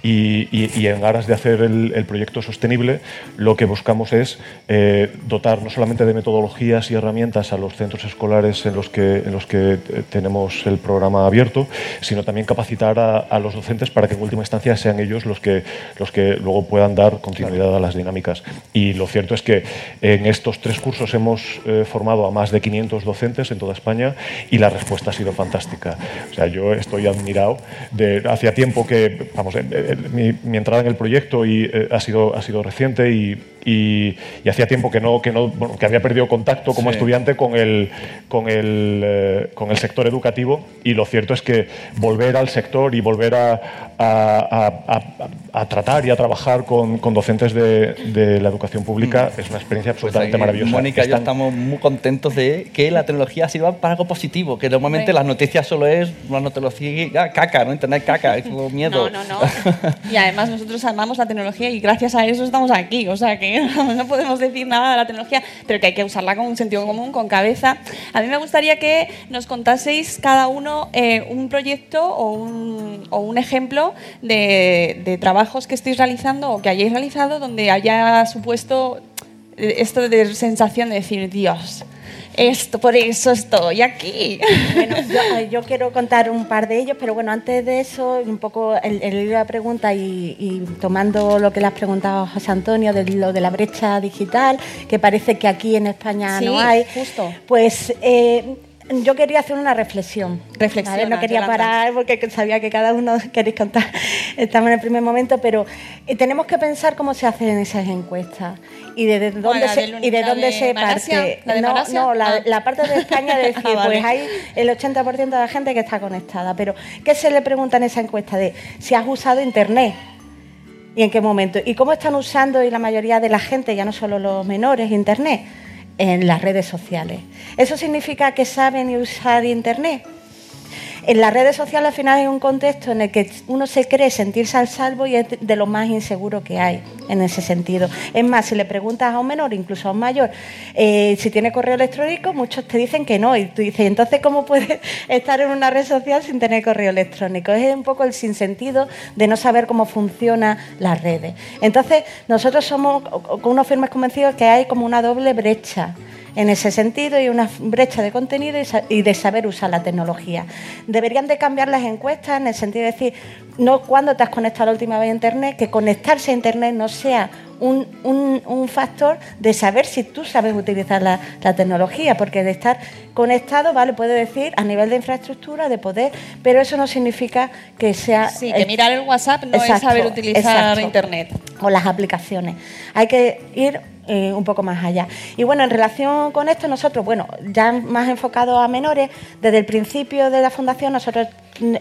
y, y- y en aras de hacer el, el proyecto sostenible, lo que buscamos es eh, dotar no solamente de metodologías y herramientas a los centros escolares en los que, en los que eh, tenemos el programa abierto, sino también capacitar a, a los docentes para que en última instancia sean ellos los que, los que luego puedan dar continuidad a las dinámicas. Y lo cierto es que en estos tres cursos hemos eh, formado a más de 500 docentes en toda España y la respuesta ha sido fantástica. O sea, yo estoy admirado. De, hacía tiempo que, vamos, eh, eh, mi, mi entrada en el proyecto y, eh, ha, sido, ha sido reciente y, y- y hacía tiempo que no, que no bueno, que había perdido contacto como Sí. estudiante con el, con, el, eh, con el sector educativo y lo cierto es que volver al sector y volver a, a- a- a- a tratar y a trabajar con, con docentes de, de la educación pública es una experiencia Pues absolutamente ahí maravillosa. Mónica y yo Están- estamos muy contentos de que la tecnología sirva para algo positivo, que normalmente Hombre. las noticias solo es una tecnología, ah, caca, ¿no? Internet caca, es como *laughs* miedo. No, no, no. Y además nosotros amamos la tecnología y gracias a eso estamos aquí. O sea que *laughs* no podemos decir nada de la tecnología, pero que hay que usarla con un sentido común, con cabeza. A mí me gustaría que nos contaseis cada uno eh, un proyecto o un, o un ejemplo de, de trabajos que estéis realizando o que hayáis realizado donde haya supuesto eh, esto de sensación de decir, Dios, esto, por eso estoy aquí. Bueno, yo, yo quiero contar un par de ellos, pero bueno, antes de eso, un poco el, la pregunta y, y tomando lo que le has preguntado a José Antonio de lo de la brecha digital, que parece que aquí en España Sí, no hay. justo. Pues eh, yo quería hacer una reflexión. Reflexiona, ¿vale? No quería parar porque sabía que cada uno *laughs* queréis contar. Estamos en el primer momento, pero eh, tenemos que pensar cómo se hacen esas encuestas y de, dónde se, y de dónde de se Malasia? parte. ¿La de no, no, la, Ah. la parte de España de *laughs* decir, Ah, vale. pues hay el 80% de la gente que está conectada. Pero, ¿qué se le pregunta en esa encuesta? De si has usado Internet. ¿Y en qué momento? ¿Y cómo están usando y la mayoría de la gente, ya no solo los menores, Internet? En las redes sociales. ¿Eso significa que saben usar Internet? En las redes sociales al final hay un contexto en el que uno se cree sentirse al salvo y es de lo más inseguro que hay en ese sentido. Es más, si le preguntas a un menor, incluso a un mayor, eh, si tiene correo electrónico, muchos te dicen que no. Y tú dices, entonces, ¿cómo puedes *laughs* estar en una red social sin tener correo electrónico? Es un poco el sinsentido de no saber cómo funcionan las redes. Entonces, nosotros somos con unos firmes convencidos que hay como una doble brecha en ese sentido y una brecha de contenido y de saber usar la tecnología. Deberían de cambiar las encuestas en el sentido de decir, no cuándo te has conectado la última vez a Internet, que conectarse a Internet no sea un, un- un factor de saber si tú sabes utilizar la, la tecnología, porque de estar conectado, vale, puede decir a nivel de infraestructura, de poder, pero eso no significa que sea... Sí, que mirar el WhatsApp no es saber utilizar exacto Internet. o las aplicaciones. Hay que ir eh, un poco más allá. Y bueno, en relación con esto, nosotros, bueno, ya más enfocado a menores, desde el principio de la fundación nosotros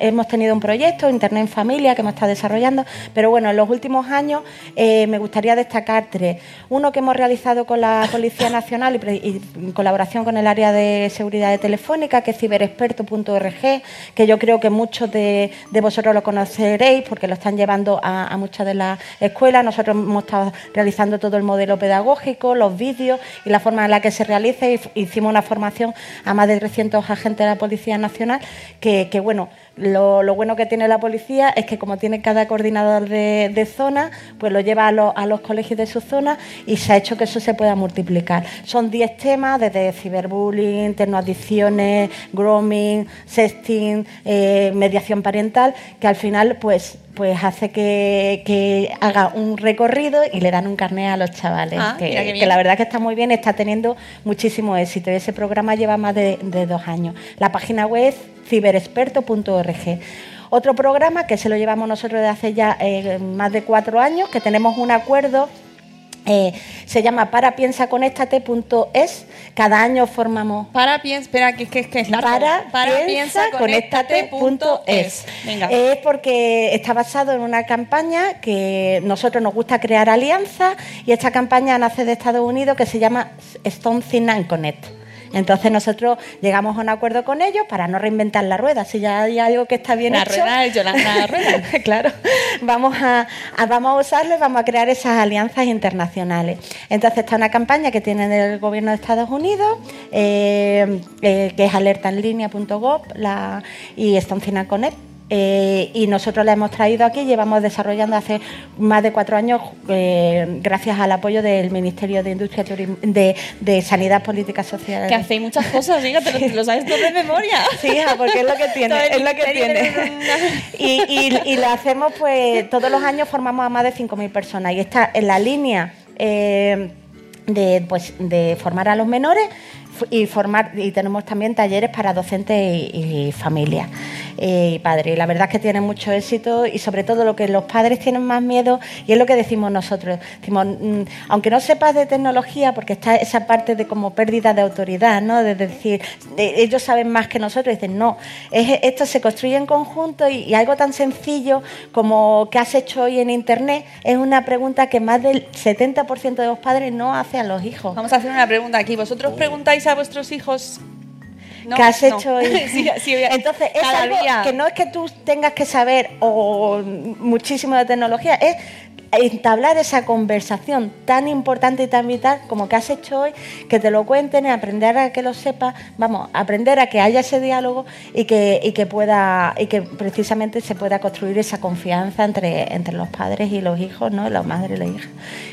hemos tenido un proyecto, Internet en Familia, que hemos estado desarrollando, pero bueno, en los últimos años eh, me gustaría destacar tres. Uno que hemos realizado con la Policía Nacional y, en colaboración con el área de seguridad de Telefónica, que es ciberexperto.org, que yo creo que muchos de, vosotros lo conoceréis porque lo están llevando a, muchas de las escuelas. Nosotros hemos estado realizando todo el modelo pedagógico, los vídeos y la forma en la que se realiza. Hicimos una formación a más de 300 agentes de la Policía Nacional que, bueno, lo, lo bueno que tiene la policía es que como tiene cada coordinador de, de zona, pues lo lleva a, los- a los colegios de su zona y se ha hecho que eso se pueda multiplicar. Son 10 temas desde ciberbullying, tecnoadicciones, grooming, sexting, eh, mediación parental, que al final pues pues hace que, que haga un recorrido y le dan un carnet a los chavales. Ah, que, la verdad que está muy bien, está teniendo muchísimo éxito. Ese programa lleva más de, de dos años. La página web ciberexperto.org. Otro programa que se lo llevamos nosotros desde hace ya eh, más de cuatro años, que tenemos un acuerdo eh, se llama parapiensaconéctate.es. Cada año formamos Para piensa, espera, que, que, que es largo. para, piensaconéctate.es. Venga. Es porque está basado en una campaña que nosotros nos gusta crear alianzas y esta campaña nace de Estados Unidos que se llama Something and Connect. Entonces nosotros llegamos a un acuerdo con ellos para no reinventar la rueda. Si ya hay algo que está bien La hecho, rueda es Yolanda Rueda. *laughs* claro, vamos a, a- vamos a usarlo y vamos a crear esas alianzas internacionales. Entonces está una campaña que tiene el gobierno de Estados Unidos, eh, eh, que es alertaenlinea.gov la, y Estancina Connect. Eh, y nosotros la hemos traído aquí, llevamos desarrollando hace más de cuatro años, eh, gracias al apoyo del Ministerio de Industria, Turismo, de, de Sanidad, Políticas Sociales. Que hacéis muchas cosas, fíjate, lo, lo sabes todo de memoria. Sí, hija, porque es lo que tiene, es lo que tiene. Y, y- y lo hacemos, pues, todos los años formamos a más de 5.000 personas y está en la línea eh, de, pues, de formar a los menores y formar y tenemos también talleres para docentes y, y familias eh, y padres. Y la verdad es que tienen mucho éxito y sobre todo lo que los padres tienen más miedo y es lo que decimos nosotros. Decimos, mm, aunque no sepas de tecnología, porque está esa parte de como pérdida de autoridad, ¿no? De decir, de- ellos saben más que nosotros, dicen, no, es- esto se construye en conjunto y, y algo tan sencillo como ¿qué has hecho hoy en Internet? es una pregunta que más del 70% de los padres no hace a los hijos. Vamos a hacer una pregunta aquí. ¿Vosotros preguntáis a vuestros hijos no? ¿Qué has No. hecho hoy? *laughs* Sí, sí, Entonces, es algo día. que no es que tú tengas que saber o muchísimo de tecnología, es entablar esa conversación tan importante y tan vital como que has hecho hoy, que te lo cuenten, y aprender a que lo sepas, vamos, aprender a que haya ese diálogo y que, y que pueda, y que precisamente se pueda construir esa confianza entre, entre los padres y los hijos, ¿no? La madre y la hija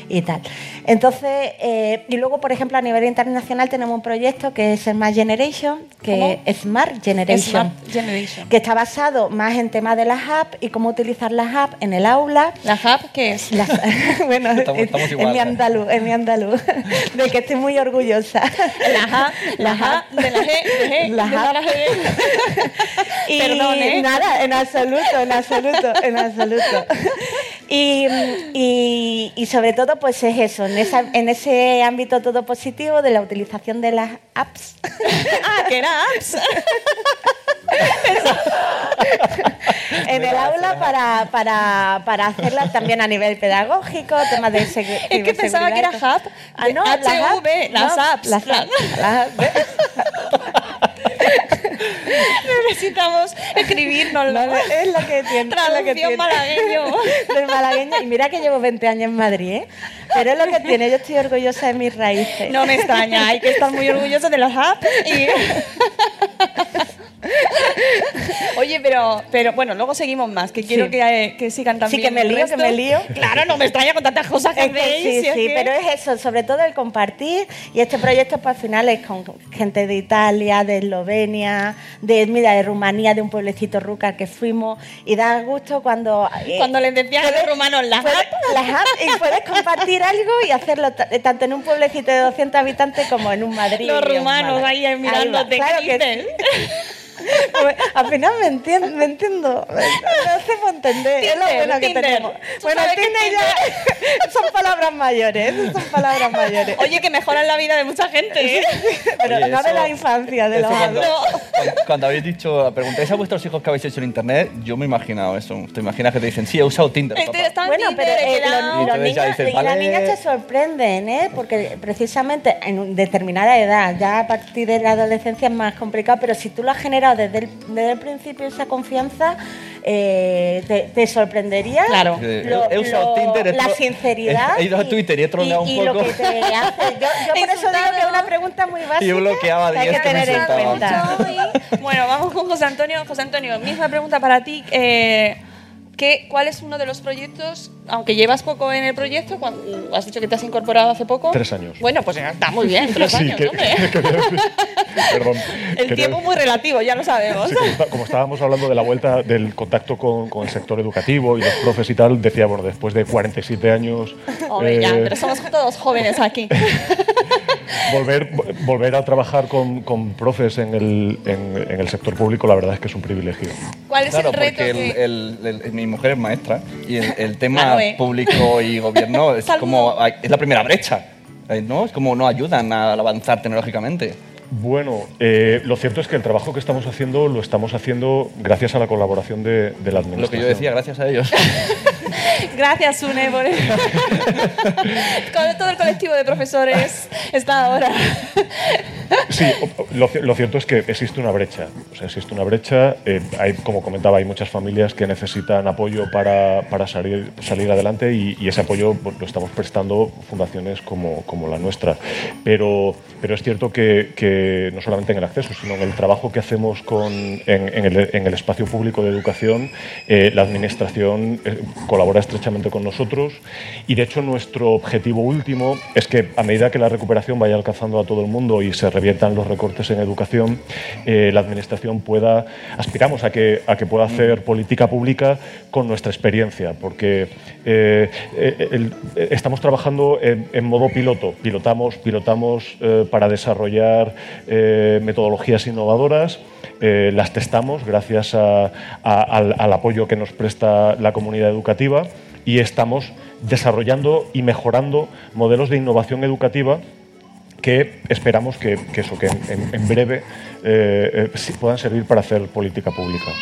y tal. Entonces, eh, y luego, por ejemplo, a nivel internacional tenemos un proyecto que es Smart Generation, que es Smart Generation Smart Generation. que está basado más en temas de las apps y cómo utilizar las apps en el aula. ¿La hub qué es? Las- *laughs* bueno, Estamos- es- estamos es, igual. mi andaluz, es mi andaluz, del que estoy muy orgullosa. Las A, las A, de la G, de G, Las de A. la G. *laughs* Y Perdón, ¿eh? nada, en absoluto, en absoluto, en absoluto. *laughs* Y, y- y sobre todo, pues es eso, en, esa- en ese ámbito todo positivo de la utilización de las apps Ah, que era apps. en el aula para, para, para hacerlas también a nivel pedagógico, temas de *laughs* Es que pensaba que era hub. Ah, no, HV, las no, apps. Las apps, las. *laughs* Necesitamos escribirnos. No, es lo que tiene. es lo que Traducción tiene. malagueño. *laughs* Del malagueño. Y mira que llevo 20 años en Madrid, ¿eh? Pero es lo que tiene. Yo estoy orgullosa de mis raíces. No me extraña, hay que estar muy orgulloso de las apps. Y... Oye, pero, pero bueno, luego seguimos más, que quiero Sí. que, eh, que sigan también. Sí, que me lío, que me lío. Claro, no me extraña con tantas cosas que Es que hacéis. sí, si es sí, que- pero es eso, sobre todo el compartir. Y este proyecto, pues al final es con gente de Italia, de Eslovenia, de, mira, de Rumanía, de un pueblecito ruca que fuimos. Y da gusto cuando. eh, Cuando les decían a los rumanos las puedes- apps. *laughs* las apps, y puedes compartir algo y hacerlo ta- tanto en un pueblecito de 200 habitantes como en un Madrid. Los rumanos ahí va, mirándote, sí. *laughs* Al final me entiendo, me entiendo. Me hacemos entender. es lo bueno que Tinder. tenemos. Bueno, Tinder ya *laughs* son palabras mayores. Son palabras mayores. Oye, que mejoran la vida de mucha gente. ¿eh? *laughs* pero Oye, no de la infancia, de los cuando, cuando- cuando habéis dicho, preguntáis a vuestros hijos qué habéis hecho en internet, yo me he imaginado eso. Te imaginas que te dicen, sí, he usado Tinder. Este papá". está en Bueno, Tinder, pero eh, los, niños las niñas se sorprenden, ¿eh? Porque precisamente en determinada edad, ya a partir de la adolescencia es más complicado, pero si tú lo has generado desde el, desde el principio esa confianza, eh, te, te sorprendería. Claro. Lo- he usado lo- Tinder, la sinceridad. *laughs* he- ido a y- Twitter y he troleado y- un y lo poco. que te hace. Yo, yo por eso digo que es una pregunta muy *laughs* básica. bloqueaba que hay que 10 que me tener en cuenta. Bueno, vamos con José Antonio. José Antonio, misma pregunta para ti. Eh, ¿qué, ¿Cuál es uno de los proyectos, aunque llevas poco en el proyecto, cuando, has dicho que te has incorporado hace poco? Tres años. Bueno, pues ya está muy bien, *laughs* tres Sí, años, que- hombre. *laughs* Perdón. El tiempo muy relativo, ya lo sabemos. Sí, como, está- como estábamos hablando de la vuelta del contacto con, con el sector educativo y los profes y tal, decía, bueno, después de 47 años, Hombre, ya, eh, pero somos todos jóvenes aquí. *laughs* volver, vo- volver a trabajar con, con profes en el, en, en el sector público, la verdad es que es un privilegio. ¿Cuál es Claro, el reto porque que...? el- el- el- mi mujer es maestra y el, el tema Claro, eh. público y *laughs* gobierno es como es la primera brecha, eh, ¿no? Es como no ayudan a avanzar tecnológicamente. Bueno, eh, lo cierto es que el trabajo que estamos haciendo lo estamos haciendo gracias a la colaboración de, de la administración. Lo que yo decía, gracias a ellos. *laughs* Gracias, Sune, por *laughs* todo el colectivo de profesores está ahora. Sí, lo, lo cierto es que existe una brecha. O sea, existe una brecha. eh, hay, como comentaba, hay muchas familias que necesitan apoyo para, para salir, salir adelante y, y ese apoyo pues, lo estamos prestando fundaciones como, como la nuestra. Pero, pero es cierto que, que no solamente en el acceso, sino en el trabajo que hacemos con, en, en el, en el espacio público de educación, eh, la Administración eh, colabora estrechamente con nosotros y, de hecho, nuestro objetivo último es que a medida que la recuperación vaya alcanzando a todo el mundo y se reviertan los recortes en educación, eh, la Administración pueda, aspiramos a que, a que pueda hacer política pública con nuestra experiencia, porque eh, eh, el- estamos trabajando en, en modo piloto, pilotamos, pilotamos eh, para desarrollar metodologías innovadoras. eh, las testamos gracias a- a- al, al apoyo que nos presta la comunidad educativa y estamos desarrollando y mejorando modelos de innovación educativa que esperamos que, eso, que en, breve eh, eh, puedan servir para hacer política pública.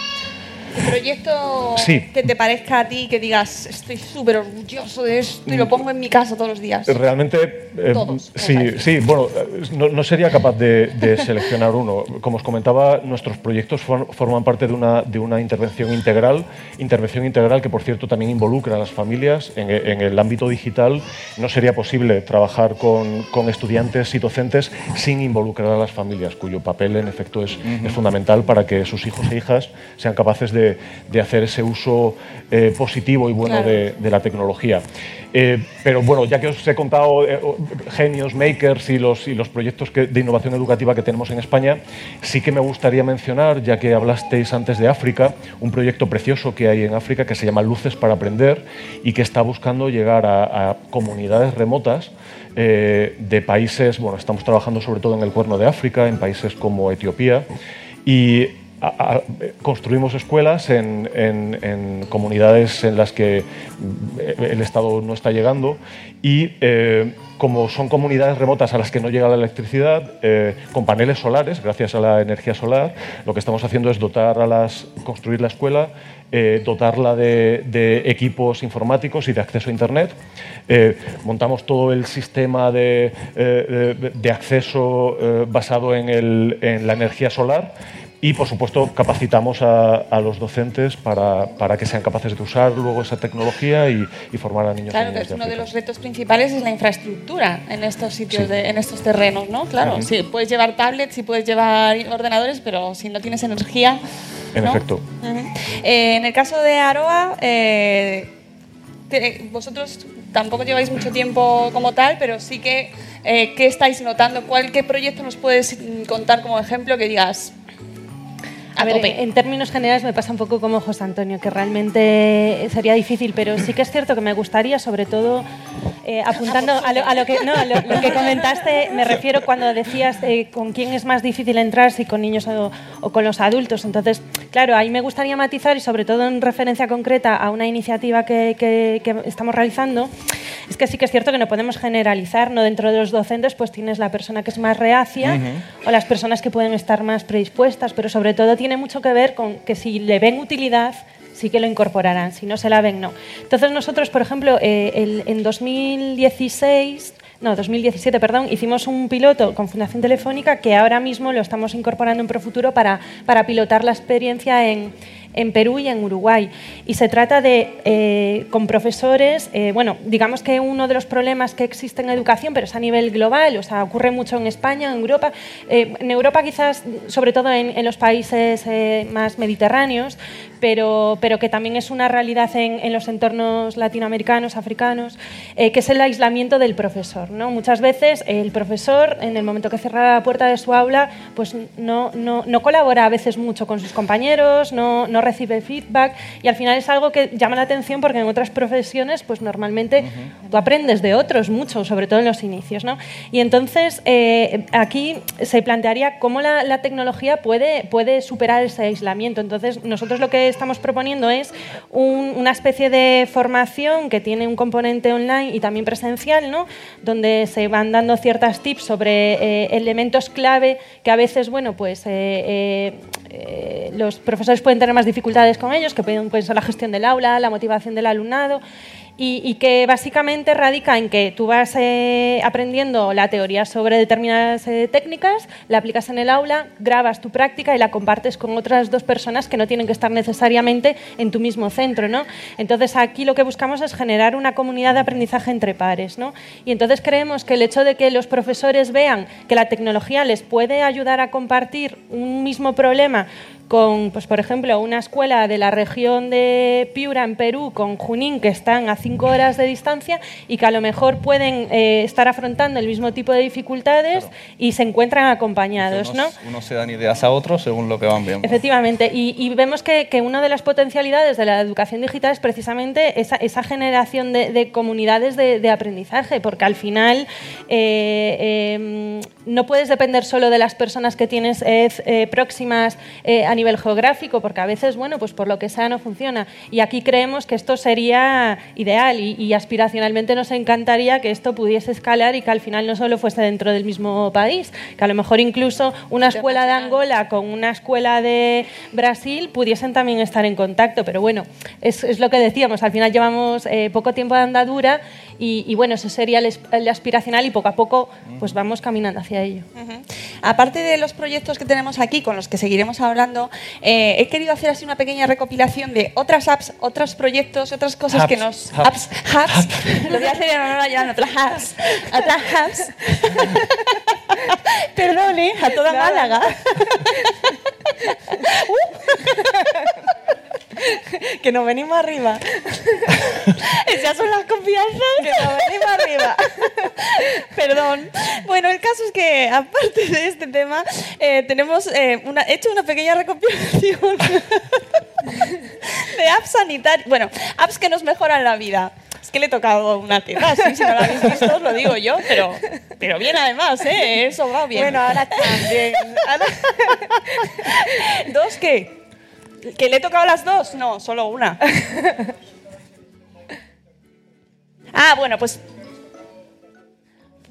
Un proyecto Sí. que te parezca a ti, que digas, estoy súper orgulloso de esto y lo pongo en mi casa todos los días. Realmente, eh, Todos, sí, sí, bueno, no, no sería capaz de, de seleccionar uno. Como os comentaba, nuestros proyectos for- forman parte de una, de una intervención integral, intervención integral que, por cierto, también involucra a las familias. En, en el ámbito digital no sería posible trabajar con, con estudiantes y docentes sin involucrar a las familias, cuyo papel, en efecto, es, es fundamental para que sus hijos e hijas sean capaces de, de, de hacer ese uso eh, positivo y bueno Claro. de, de la tecnología. Eh, pero bueno, ya que os he contado eh, genios, makers y los, y los proyectos que- de innovación educativa que tenemos en España, sí que me gustaría mencionar, ya que hablasteis antes de África, un proyecto precioso que hay en África que se llama Luces para Aprender y que está buscando llegar a, a comunidades remotas eh, de países, bueno, estamos trabajando sobre todo en el Cuerno de África, en países como Etiopía, y construimos escuelas en, comunidades en las que mm, el Estado no está llegando y eh, como son comunidades remotas a las que no llega la electricidad, eh, con paneles solares, gracias a la energía solar, lo que estamos haciendo es dotar a las, construir la escuela, eh, dotarla de, equipos informáticos y de acceso a Internet. Eh, montamos todo el sistema de, eh, acceso eh, basado en la energía solar y, por supuesto, capacitamos a, a los docentes para, para que sean capaces de usar luego esa tecnología y, y formar a niños y Claro, que es uno de los retos principales es la infraestructura en estos sitios, Sí. de- en estos terrenos, ¿no? Claro, Ujú. sí, puedes llevar tablets y puedes llevar ordenadores, pero si no tienes energía... En ¿no? efecto. Eh, en el caso de Aroa, eh, te- vosotros tampoco lleváis mucho tiempo como tal, pero sí que, eh, ¿qué estáis notando? ¿Cuál, ¿Qué proyecto nos puedes mm, contar como ejemplo que digas a, A ver, tope? en términos generales me pasa un poco como José Antonio, que realmente sería difícil, pero sí que es cierto que me gustaría, sobre todo, eh, apuntando a lo, a lo que, no, a lo, lo que comentaste, me refiero cuando decías eh, con quién es más difícil entrar, si con niños o, o con los adultos. Entonces, claro, ahí me gustaría matizar y sobre todo en referencia concreta a una iniciativa que, que- que estamos realizando, es que sí que es cierto que no podemos generalizar, no dentro de los docentes, pues tienes la persona que es más reacia o las personas que pueden estar más predispuestas, pero sobre todo tiene mucho que ver con que si le ven utilidad, sí que lo incorporarán, si no se la ven, no. Entonces nosotros, por ejemplo, eh, en 2016... No, 2017, perdón, hicimos un piloto con Fundación Telefónica que ahora mismo lo estamos incorporando en Profuturo para, para pilotar la experiencia en, en Perú y en Uruguay. Y se trata de, eh, con profesores, eh, bueno, digamos que uno de los problemas que existe en educación, pero es a nivel global, o sea, ocurre mucho en España, en Europa, eh, en Europa quizás, sobre todo en, en los países eh, más mediterráneos, pero, pero que también es una realidad en, en los entornos latinoamericanos, africanos, eh, que es el aislamiento del profesor. ¿no? Muchas veces el profesor, en el momento que cierra la puerta de su aula, pues no, no, no colabora a veces mucho con sus compañeros, no, no recibe feedback y al final es algo que llama la atención porque en otras profesiones pues normalmente tú aprendes de otros mucho, sobre todo en los inicios. ¿no? Y entonces eh, aquí se plantearía cómo la, la tecnología puede, puede superar ese aislamiento. Entonces nosotros lo que estamos proponiendo es un- una especie de formación que tiene un componente online y también presencial, ¿no? donde se van dando ciertas tips sobre eh, elementos clave que a veces, bueno, pues eh, los profesores pueden tener más dificultades con ellos, que pueden pues, la gestión del aula, la motivación del alumnado. Y, que básicamente radica en que tú vas eh, aprendiendo la teoría sobre determinadas eh, técnicas, la aplicas en el aula, grabas tu práctica y la compartes con otras dos personas que no tienen que estar necesariamente en tu mismo centro. ¿no? Entonces aquí lo que buscamos es generar una comunidad de aprendizaje entre pares. ¿no? Y entonces creemos que el hecho de que los profesores vean que la tecnología les puede ayudar a compartir un mismo problema con, pues, por ejemplo, una escuela de la región de Piura, en Perú, con Junín, que están a cinco horas de distancia y que a lo mejor pueden eh, estar afrontando el mismo tipo de dificultades y se encuentran acompañados, ¿no? Unos, unos se dan ideas a otros según lo que van viendo. Efectivamente, y, y vemos que, que una de las potencialidades de la educación digital es precisamente esa, esa generación de, de comunidades de, de aprendizaje, porque al final eh, eh, no puedes depender solo de las personas que tienes eh, eh, próximas eh, a nivel geográfico, porque a veces, bueno, pues por lo que sea no funciona. Y aquí creemos que esto sería ideal y, y aspiracionalmente nos encantaría que esto pudiese escalar y que al final no solo fuese dentro del mismo país, que a lo mejor incluso una escuela de Angola con una escuela de Brasil pudiesen también estar en contacto. Pero bueno, es, es lo que decíamos, al final llevamos eh, poco tiempo de andadura y, y bueno, eso sería el, es- el aspiracional y poco a poco pues vamos caminando hacia ello. Aparte de los proyectos que tenemos aquí, con los que seguiremos hablando, eh, he querido hacer así una pequeña recopilación de otras apps, otros proyectos, otras cosas Hubs, que nos... hubs. Apps, hubs. *laughs* Lo voy a hacer en honor a Joan, otras hubs. Otras hubs. *laughs* Perdone, a toda Málaga. *laughs* *laughs* que nos venimos arriba. *laughs* Esas son las confianzas. Que nos venimos arriba. *laughs* Perdón. Bueno, el caso es que, aparte de este tema, eh, tenemos eh, una, he hecho una pequeña recopilación de apps sanitarias. Bueno, apps que nos mejoran la vida. Es que le he tocado una teta, sí, si no la habéis visto os lo digo yo, pero, pero bien además, ¿eh? Eso va bien. Bueno, ahora también. Ahora- ¿Dos qué? ¿Que le he tocado las dos? No, solo una. *laughs* Ah, bueno, pues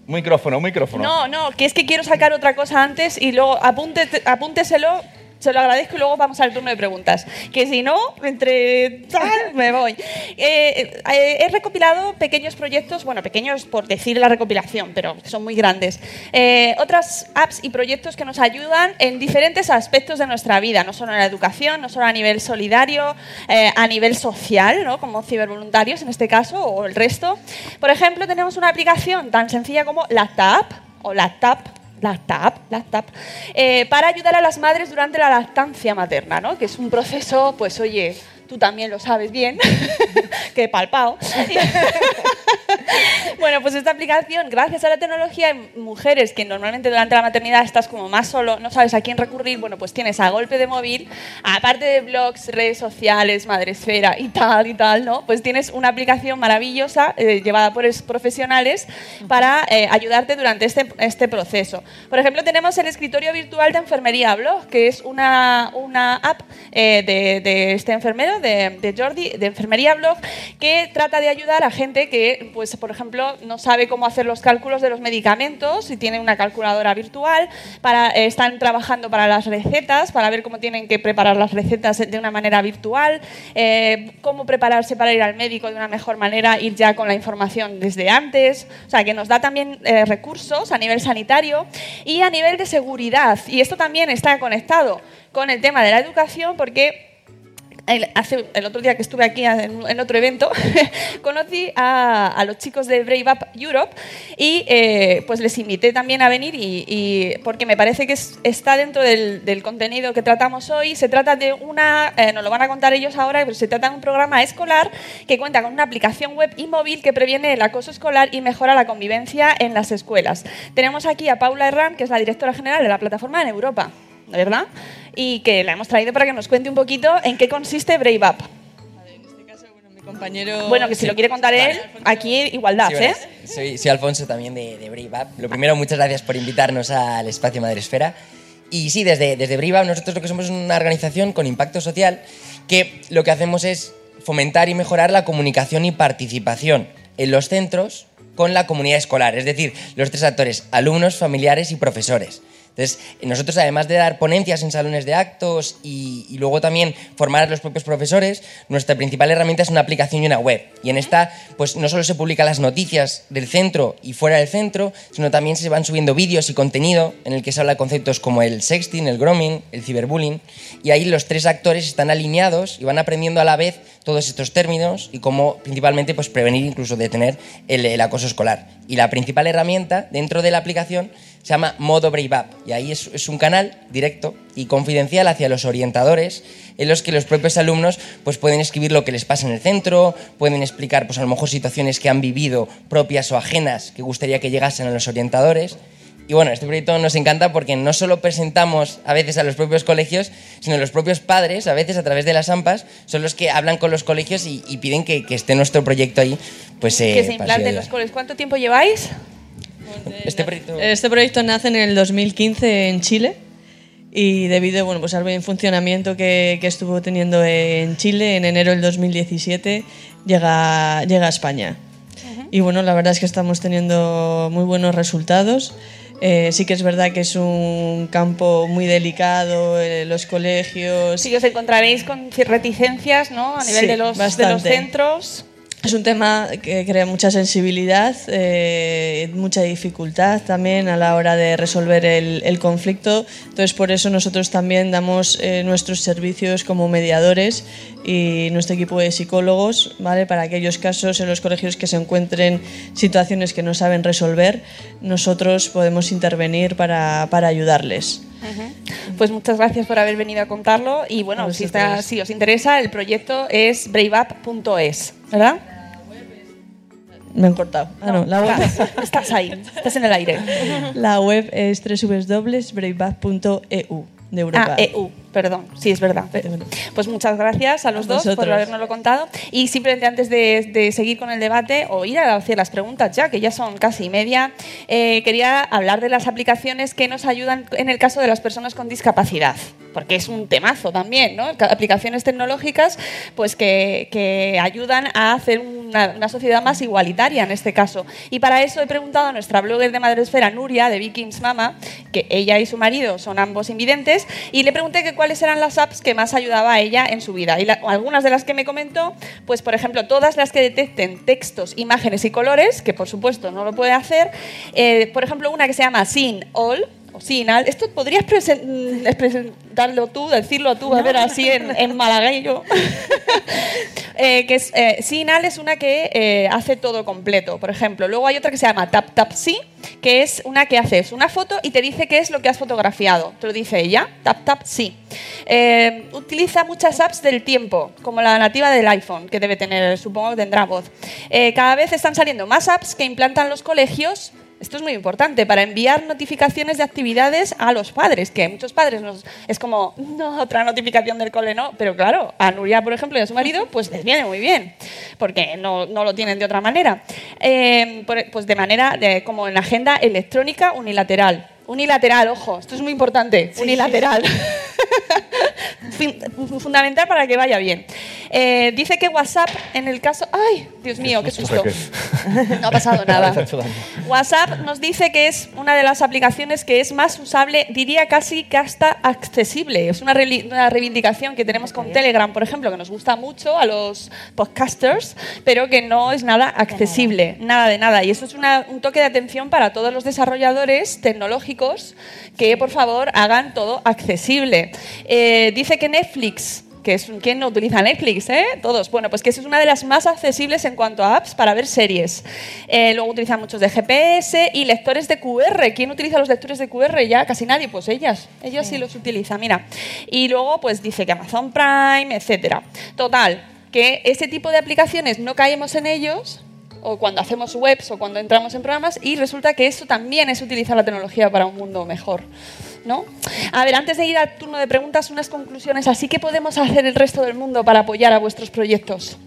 Micrófono, micrófono. no, no, que es que quiero sacar otra cosa antes y luego apunte, apúnteselo, se lo agradezco y luego vamos al turno de preguntas. Que si no, entre tal, me voy. Eh, eh, he recopilado pequeños proyectos, bueno, pequeños por decir la recopilación, pero son muy grandes. Eh, otras apps y proyectos que nos ayudan en diferentes aspectos de nuestra vida, no solo en la educación, no solo a nivel solidario, a nivel social, ¿no? como cibervoluntarios en este caso, o el resto. Por ejemplo, tenemos una aplicación tan sencilla como la TAP, o la TAP, la TAP, la TAP, eh, para ayudar a las madres durante la lactancia materna, ¿no? que es un proceso, pues oye, tú también lo sabes bien, que he palpado. bueno, pues esta aplicación, gracias a la tecnología, hay mujeres que normalmente durante la maternidad estás como más solo, no sabes a quién recurrir, bueno, pues tienes a golpe de móvil, aparte de blogs, redes sociales, madresfera y tal y tal, ¿no? Pues tienes una aplicación maravillosa eh, llevada por es- profesionales para eh, ayudarte durante este, este proceso. Por ejemplo, tenemos el escritorio virtual de enfermería blog, que es una, una app eh, de, de este enfermero, de, Jordi, de enfermería blog, que trata de ayudar a gente que, pues, por ejemplo, no sabe cómo hacer los cálculos de los medicamentos y tiene una calculadora virtual, para, eh, están trabajando para las recetas, para ver cómo tienen que preparar las recetas de una manera virtual, eh, cómo prepararse para ir al médico de una mejor manera, ir ya con la información desde antes, o sea, que nos da también eh, recursos a nivel sanitario y a nivel de seguridad. Y esto también está conectado con el tema de la educación porque el, hace, el otro día que estuve aquí en, en otro evento, *laughs* conocí a, a los chicos de Brave Up Europe y eh, pues les invité también a venir y, y- porque me parece que es- está dentro del, del contenido que tratamos hoy. Se trata de una, eh, nos lo van a contar ellos ahora, pero se trata de un programa escolar que cuenta con una aplicación web y móvil que previene el acoso escolar y mejora la convivencia en las escuelas. Tenemos aquí a Paula Herrán, que es la directora general de la plataforma en Europa. ¿verdad? Y que la hemos traído para que nos cuente un poquito en qué consiste Brave Up. compañero... Bueno, que si Sí. lo quiere contar él, aquí igualdad, Sí, ¿eh? Soy, soy Alfonso también de, de Brave Up. Lo primero, muchas gracias por invitarnos al espacio Madresfera. Y sí, desde, desde Brave Up nosotros lo que somos es una organización con impacto social que lo que hacemos es fomentar y mejorar la comunicación y participación en los centros con la comunidad escolar, es decir, los tres actores, alumnos, familiares y profesores. Entonces, nosotros además de dar ponencias en salones de actos y, y luego también formar a los propios profesores, nuestra principal herramienta es una aplicación y una web. Y en esta, pues no solo se publican las noticias del centro y fuera del centro, sino también se van subiendo vídeos y contenido en el que se habla de conceptos como el sexting, el grooming, el ciberbullying. Y ahí los tres actores están alineados y van aprendiendo a la vez todos estos términos y cómo principalmente pues, prevenir incluso detener el, el acoso escolar. Y la principal herramienta dentro de la aplicación se llama Modo Brave Up y ahí es, es un canal directo y confidencial hacia los orientadores en los que los propios alumnos pues pueden escribir lo que les pasa en el centro, pueden explicar pues a lo mejor situaciones que han vivido propias o ajenas que gustaría que llegasen a los orientadores. Y bueno, este proyecto nos encanta porque no solo presentamos a veces a los propios colegios, sino los propios padres, a veces a través de las AMPAs, son los que hablan con los colegios y, y piden que, que esté nuestro proyecto ahí. Pues, eh, que se implante en los coles. ¿Cuánto tiempo lleváis? Este proyecto... Este proyecto nace en el 2015 en Chile y debido bueno, pues al buen funcionamiento que, que estuvo teniendo en Chile, en enero del 2017 llega, llega a España. Y bueno, la verdad es que estamos teniendo muy buenos resultados. Eh, sí que es verdad que es un campo muy delicado, eh, los colegios... Sí os encontraréis con reticencias, ¿no? A nivel Sí, de, los, de los centros. Es un tema que crea mucha sensibilidad, eh, mucha dificultad también a la hora de resolver el, el conflicto. Entonces, por eso nosotros también damos eh, nuestros servicios como mediadores y nuestro equipo de psicólogos, ¿vale? Para aquellos casos en los colegios que se encuentren situaciones que no saben resolver, nosotros podemos intervenir para, para ayudarles. Pues muchas gracias por haber venido a contarlo y bueno, si, está- si os interesa, el proyecto es braveup.es, ¿verdad? Me han cortado. Ah, no, la web, Estás, *laughs* estás ahí, estás en el aire. la web es www.braveup.eu de Europa. Ah, EU, perdón, sí, es verdad. Pues muchas gracias a los A dos por vosotros. habernoslo contado. Y simplemente antes de, de seguir con el debate o ir a hacer las preguntas ya, que ya son casi media, eh, quería hablar de las aplicaciones que nos ayudan en el caso de las personas con discapacidad. Porque es un temazo también, ¿no? Ca- Aplicaciones tecnológicas pues que, que ayudan a hacer una, una sociedad más igualitaria en este caso. Y para eso he preguntado a nuestra blogger de Madresfera, Nuria, de Vikings Mama, que ella y su marido son ambos invidentes, y le pregunté que cuáles eran las apps que más ayudaba a ella en su vida. Y algunas de las que me comentó, pues por ejemplo, todas las que detecten textos, imágenes y colores, que por supuesto no lo puede hacer. Eh, por ejemplo, una que se llama Sin All. O Sinal, esto podrías presen- mm, presentarlo tú, decirlo tú, a ver, así en, en malagueño. *laughs* Eh, que es, eh, Sinal es una que eh, hace todo completo, por ejemplo. Luego hay otra que se llama Tap Tap Sí, que es una que haces una foto y te dice qué es lo que has fotografiado. Te lo dice ella, Tap Tap Sí. Eh, utiliza muchas apps del tiempo, como la nativa del iPhone, que debe tener, supongo que tendrá voz. Eh, cada vez están saliendo más apps que implantan los colegios esto es muy importante para enviar notificaciones de actividades a los padres, que muchos padres nos, es como, no, otra notificación del cole, no. Pero claro, a Nuria, por ejemplo, y a su marido, pues les viene muy bien, porque no, no lo tienen de otra manera. Eh, por- pues de manera, de- como en agenda electrónica unilateral. Unilateral, ojo, esto es muy importante, unilateral. *laughs* Fin- fundamental para que vaya bien. Eh, dice que WhatsApp, en el caso. ¡Ay! Dios mío, qué susto! No ha pasado *laughs* nada. WhatsApp nos dice que es una de las aplicaciones que es más usable, diría casi que hasta accesible. Es una, una reivindicación que tenemos con Telegram, por ejemplo, que nos gusta mucho a los podcasters, pero que no es nada accesible, nada de nada. Y eso es una- un toque de atención para todos los desarrolladores tecnológicos que, por favor, hagan todo accesible. Eh, dice que Netflix que es ¿quién no utiliza Netflix? eh? Todos. Bueno, pues que es una de las más accesibles en cuanto a apps para ver series. Eh, luego utilizan muchos de GPS y lectores de QR. ¿Quién utiliza los lectores de QR? Ya casi nadie, pues ellas. Ellas sí, los utilizan, mira. Y luego pues dice que Amazon Prime, etcétera. Total, que ese tipo de aplicaciones no caemos en ellos o cuando hacemos webs o cuando entramos en programas y resulta que eso también es utilizar la tecnología para un mundo mejor. ¿No? A ver, antes de ir al turno de preguntas, unas conclusiones. Así que podemos hacer el resto del mundo para apoyar a vuestros proyectos.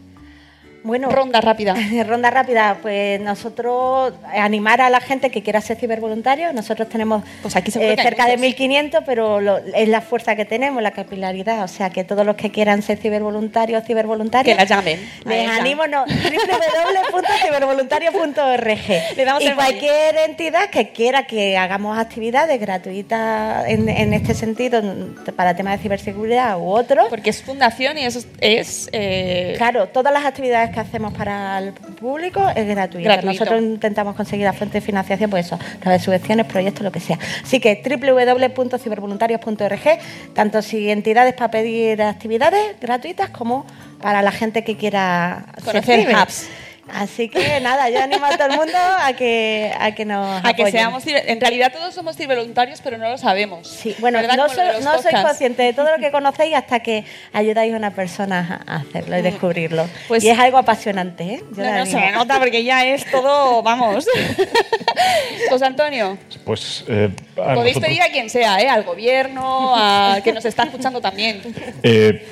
Bueno, ronda rápida. *laughs* ronda rápida, pues nosotros animar a la gente que quiera ser cibervoluntario. Nosotros tenemos Pues aquí eh, cerca de muchos. 1500, pero lo- es la fuerza que tenemos, la capilaridad. O sea, que todos los que quieran ser cibervoluntarios, cibervoluntarios, Que la llamen. Les animo, no, www.cibervoluntario.org. *laughs* Le damos Y cualquier entidad que quiera que hagamos actividades gratuitas en, en este sentido, para temas de ciberseguridad u otro. Porque es fundación y eso es. es, eh, Claro, todas las actividades que hacemos para el público es gratuita. Gratuito. Nosotros intentamos conseguir la fuente de financiación, pues eso, a través de subvenciones, proyectos, lo que sea. Así que www.cibervoluntarios.org, tanto si entidades para pedir actividades gratuitas como para la gente que quiera Conocer hubs. Así que nada, yo animo a todo el mundo a que, a que nos a que seamos. En realidad todos somos cibervoluntarios, pero no lo sabemos. Sí, bueno, no, soy, los no sois podcasts. conscientes de todo lo que *laughs* conocéis hasta que ayudáis a una persona a hacerlo y descubrirlo. Pues- y es algo apasionante, ¿eh? Yo No, no se animo. nota porque ya es todo, vamos. José *laughs* Antonio, Pues eh, a podéis nosotros- pedir a quien sea, ¿eh? al gobierno, a que nos está escuchando también. Eh,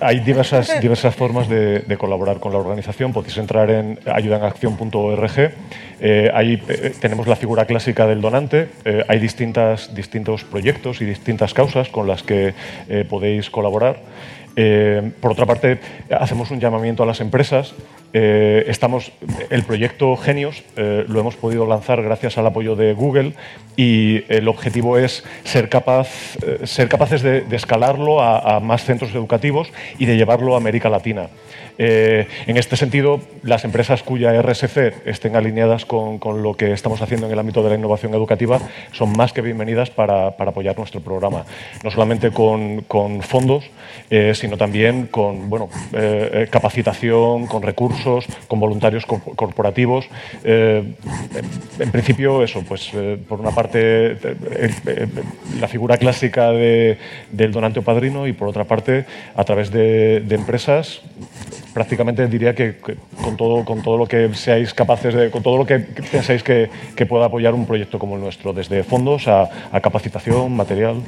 hay diversas, diversas formas de, de colaborar con la organización. Podéis entrar en ayudanacción.org. Eh, ahí eh, tenemos la figura clásica del donante. Eh, hay distintas, distintos proyectos y distintas causas con las que eh, podéis colaborar. Eh, por otra parte, hacemos un llamamiento a las empresas Eh, estamos, el proyecto Genios lo hemos podido lanzar gracias al apoyo de Google y el objetivo es ser, capaz, ser capaces de, de escalarlo a, a más centros educativos y de llevarlo a América Latina. Eh, en este sentido, las empresas cuya RSC estén alineadas con, lo que estamos haciendo en el ámbito de la innovación educativa son más que bienvenidas para, apoyar nuestro programa, no solamente con, fondos, eh, sino también con bueno, eh, capacitación, con recursos, con voluntarios corporativos. En, principio, eso, pues por una parte la figura clásica de, del donante o padrino y por otra parte a través de empresas prácticamente diría que, con, todo, con todo lo que seáis capaces de, con todo lo que pensáis que, que pueda apoyar un proyecto como el nuestro, desde fondos a capacitación, material.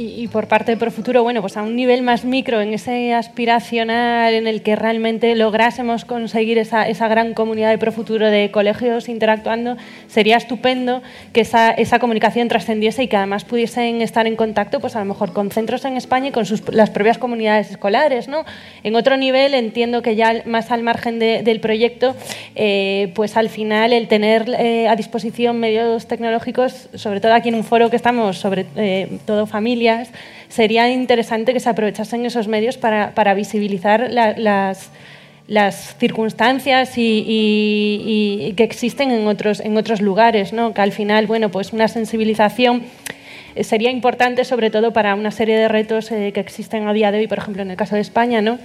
Y, por parte de Profuturo, bueno, pues a un nivel más micro, en ese aspiracional en el que realmente lográsemos conseguir esa, esa gran comunidad de Profuturo de colegios interactuando, sería estupendo que esa, esa comunicación trascendiese y que además pudiesen estar en contacto, pues a lo mejor con centros en España y con sus, las propias comunidades escolares, ¿no? En otro nivel entiendo que ya más al margen de, del proyecto, eh, pues al final el tener eh, a disposición medios tecnológicos, sobre todo aquí en un foro que estamos, sobre eh, todo familia, sería interesante que se aprovechasen esos medios para, visibilizar la, las, circunstancias y, y, que existen en otros, en otros lugares, ¿no? que al final, bueno, pues una sensibilización sería importante sobre todo para una serie de retos eh, que existen a día de hoy, por ejemplo, en el caso de España, ¿no?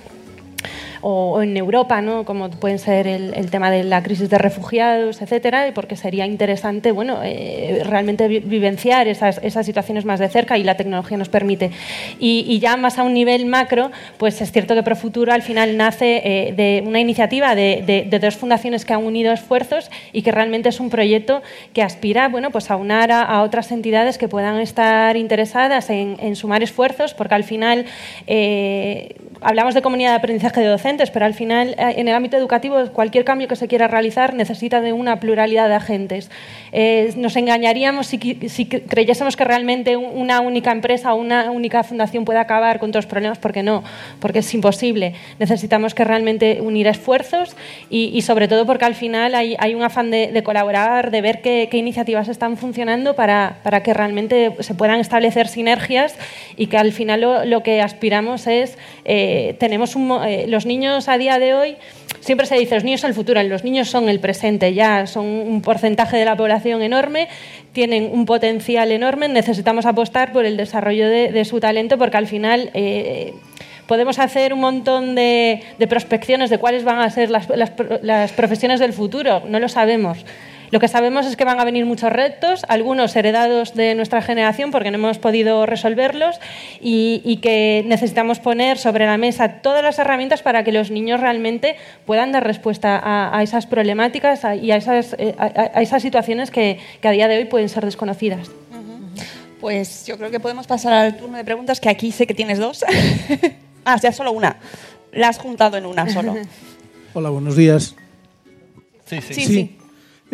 O, en Europa, ¿no? como pueden ser el, el, tema de la crisis de refugiados, etcétera, porque sería interesante bueno, eh, realmente vi vivenciar esas, esas, situaciones más de cerca y la tecnología nos permite. Y, y, ya más a un nivel macro, pues es cierto que Profuturo al final nace eh, de una iniciativa de, de, de, dos fundaciones que han unido esfuerzos y que realmente es un proyecto que aspira bueno, pues a unar a, a otras entidades que puedan estar interesadas en, en sumar esfuerzos, porque al final eh, hablamos de comunidad de aprendizaje de docentes, pero al final eh, en el ámbito educativo cualquier cambio que se quiera realizar necesita de una pluralidad de agentes. Eh, nos engañaríamos si, si, creyésemos que realmente una única empresa o una única fundación puede acabar con todos los problemas, porque no, porque es imposible. Necesitamos que realmente unir esfuerzos y, y sobre todo porque al final hay, hay un afán de, de, colaborar, de ver qué, qué iniciativas están funcionando para, para, que realmente se puedan establecer sinergias y que al final lo, lo que aspiramos es eh, tenemos un, eh, los niños a día de hoy siempre se dice los niños son el futuro, los niños son el presente, ya son un porcentaje de la población enorme, tienen un potencial enorme, necesitamos apostar por el desarrollo de, su talento porque al final eh, podemos hacer un montón de, de, prospecciones de cuáles van a ser las, las, las profesiones del futuro, no lo sabemos. Lo que sabemos es que van a venir muchos retos, algunos heredados de nuestra generación porque no hemos podido resolverlos y, y, que necesitamos poner sobre la mesa todas las herramientas para que los niños realmente puedan dar respuesta a, a esas problemáticas y a esas, eh, a, a esas situaciones que, que, a día de hoy pueden ser desconocidas. Pues yo creo que podemos pasar al turno de preguntas, que aquí sé que tienes dos. *laughs* ah, ya solo una. La has juntado en una solo. Hola, buenos días. sí. sí. sí. sí.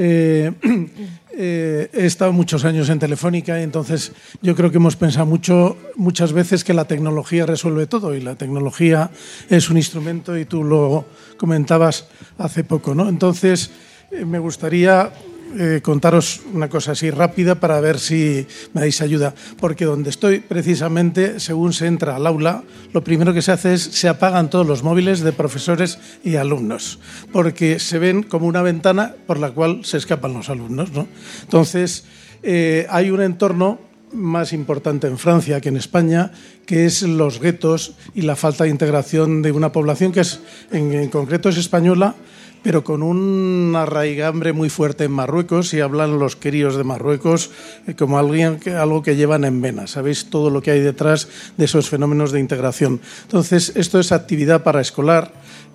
Eh, *clears throat* eh, he estado muchos años en Telefónica y entonces yo creo que hemos pensado mucho, muchas veces que la tecnología resuelve todo y la tecnología es un instrumento y tú lo comentabas hace poco, ¿no? Entonces eh, me gustaría eh, contaros una cosa así rápida para ver si me dais ayuda. Porque donde estoy, precisamente, según se entra al aula, lo primero que se hace es se apagan todos los móviles de profesores y alumnos, porque se ven como una ventana por la cual se escapan los alumnos. ¿no? Entonces, eh, hay un entorno más importante en Francia que en España, que es los guetos y la falta de integración de una población que es, en, en concreto es española, pero con un arraigambre muy fuerte en Marruecos y hablan los queridos de Marruecos eh, como alguien, algo que llevan en vena. Sabéis todo lo que hay detrás de esos fenómenos de integración. Entonces, esto es actividad para escolar,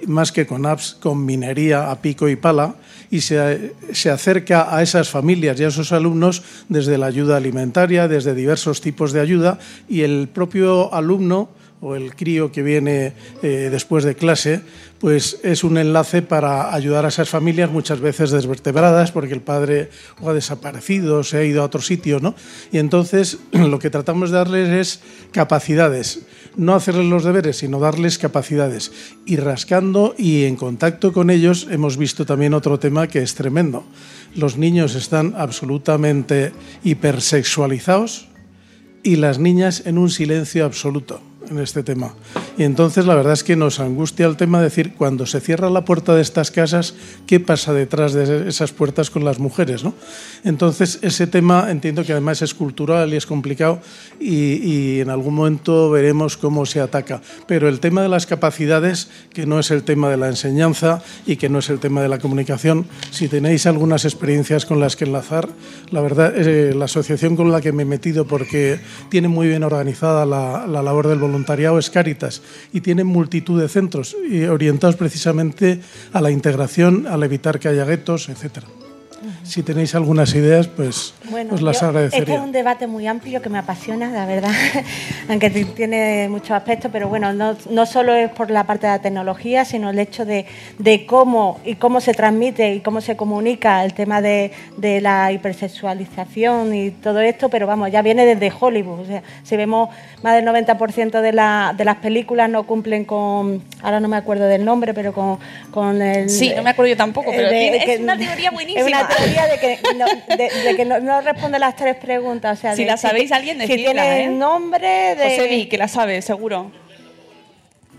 más que con apps, con minería a pico y pala, y se, se acerca a esas familias y a esos alumnos desde la ayuda alimentaria, desde diversos tipos de ayuda, y el propio alumno o el crío que viene eh, después de clase, pues es un enlace para ayudar a esas familias muchas veces desvertebradas porque el padre ha desaparecido, o se ha ido a otro sitio, ¿no? Y entonces *clears throat* lo que tratamos de darles es capacidades no hacerles los deberes, sino darles capacidades. Y rascando y en contacto con ellos hemos visto también otro tema que es tremendo. Los niños están absolutamente hipersexualizados y las niñas en un silencio absoluto en este tema. Y entonces la verdad es que nos angustia el tema de decir, cuando se cierra la puerta de estas casas, ¿qué pasa detrás de esas puertas con las mujeres? ¿no? Entonces ese tema entiendo que además es cultural y es complicado y, y en algún momento veremos cómo se ataca. Pero el tema de las capacidades, que no es el tema de la enseñanza y que no es el tema de la comunicación, si tenéis algunas experiencias con las que enlazar, la verdad, eh, la asociación con la que me he metido, porque tiene muy bien organizada la, la labor del voluntariado, es Cáritas y tiene multitud de centros y orientados precisamente a la integración, al evitar que haya guetos, etcétera. Si tenéis algunas ideas, pues Bueno, os las yo- agradecería. Este es un debate muy amplio que me apasiona, la verdad, *laughs* aunque tiene muchos aspectos, pero bueno, no, no solo es por la parte de la tecnología, sino el hecho de, de cómo y cómo se transmite y cómo se comunica el tema de, de la hipersexualización y todo esto, pero vamos, ya viene desde Hollywood. O sea, si vemos más del 90% de, la, de las películas no cumplen con, ahora no me acuerdo del nombre, pero con, con el... Sí, no me acuerdo yo tampoco, pero de- tiene- que- es una teoría buenísima. Es una teoría de que no, de- de que no, no responde las tres preguntas. O sea, Si de la sabéis, alguien Si decidla, tiene ¿eh? nombre de... Josebi, que la sabe, seguro.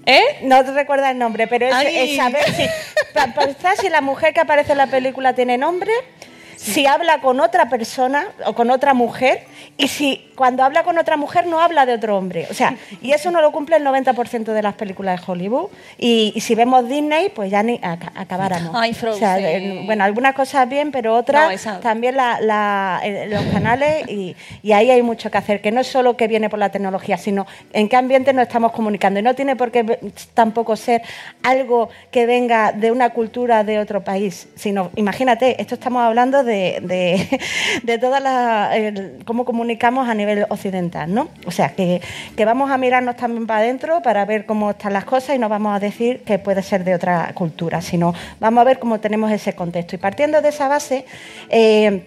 ¿Eh? No te recuerda el nombre, pero es, es saber si, pa- pensar si la mujer que aparece en la película tiene nombre, si habla con otra persona o con otra mujer y si cuando habla con otra mujer no habla de otro hombre. O sea, y eso no lo cumple el 90% de las películas de Hollywood. Y, y si vemos Disney, pues ya ni aca- acabáramos. Ay, O sea, Frozen. bueno, algunas cosas bien, pero otras No, también la- la- eh, los canales y, y ahí hay mucho que hacer, que no es solo que viene por la tecnología, sino en qué ambiente nos estamos comunicando. Y no tiene por qué tampoco ser algo que venga de una cultura de otro país, sino, imagínate, esto estamos hablando de, de, *laughs* de toda la, el- cómo comunicamos a nivel occidental, ¿no? O sea, que, que vamos a mirarnos también para adentro para ver cómo están las cosas y no vamos a decir que puede ser de otra cultura, sino vamos a ver cómo tenemos ese contexto. Y partiendo de esa base, eh,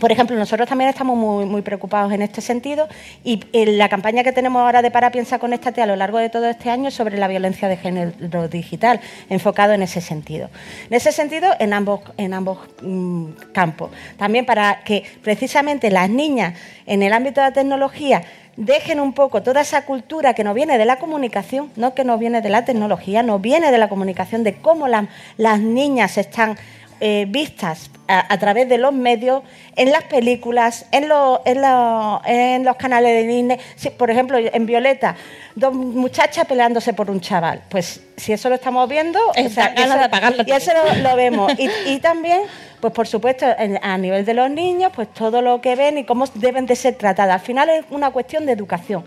por ejemplo, nosotros también estamos muy, preocupados en este sentido y en la campaña que tenemos ahora de Para Piensa Conéctate a lo largo de todo este año sobre la violencia de género digital, enfocado en ese sentido. En ese sentido, en ambos, en ambos mm, campos. También para que precisamente las niñas en el ámbito de la tecnología dejen un poco toda esa cultura que nos viene de la comunicación, no que nos viene de la tecnología, nos viene de la comunicación, de cómo la- las niñas están eh, vistas a, a través de los medios, en las películas, en, lo- en, lo- en los canales de Disney. Por ejemplo, en Violeta, dos muchachas peleándose por un chaval. Pues si eso lo estamos viendo, Eh, o sea, dan ganas eso- de apagarlo y eso lo, lo vemos. Y, y también, pues por supuesto, en- a nivel de los niños, pues todo lo que ven y cómo deben de ser tratadas. Al final es una cuestión de educación.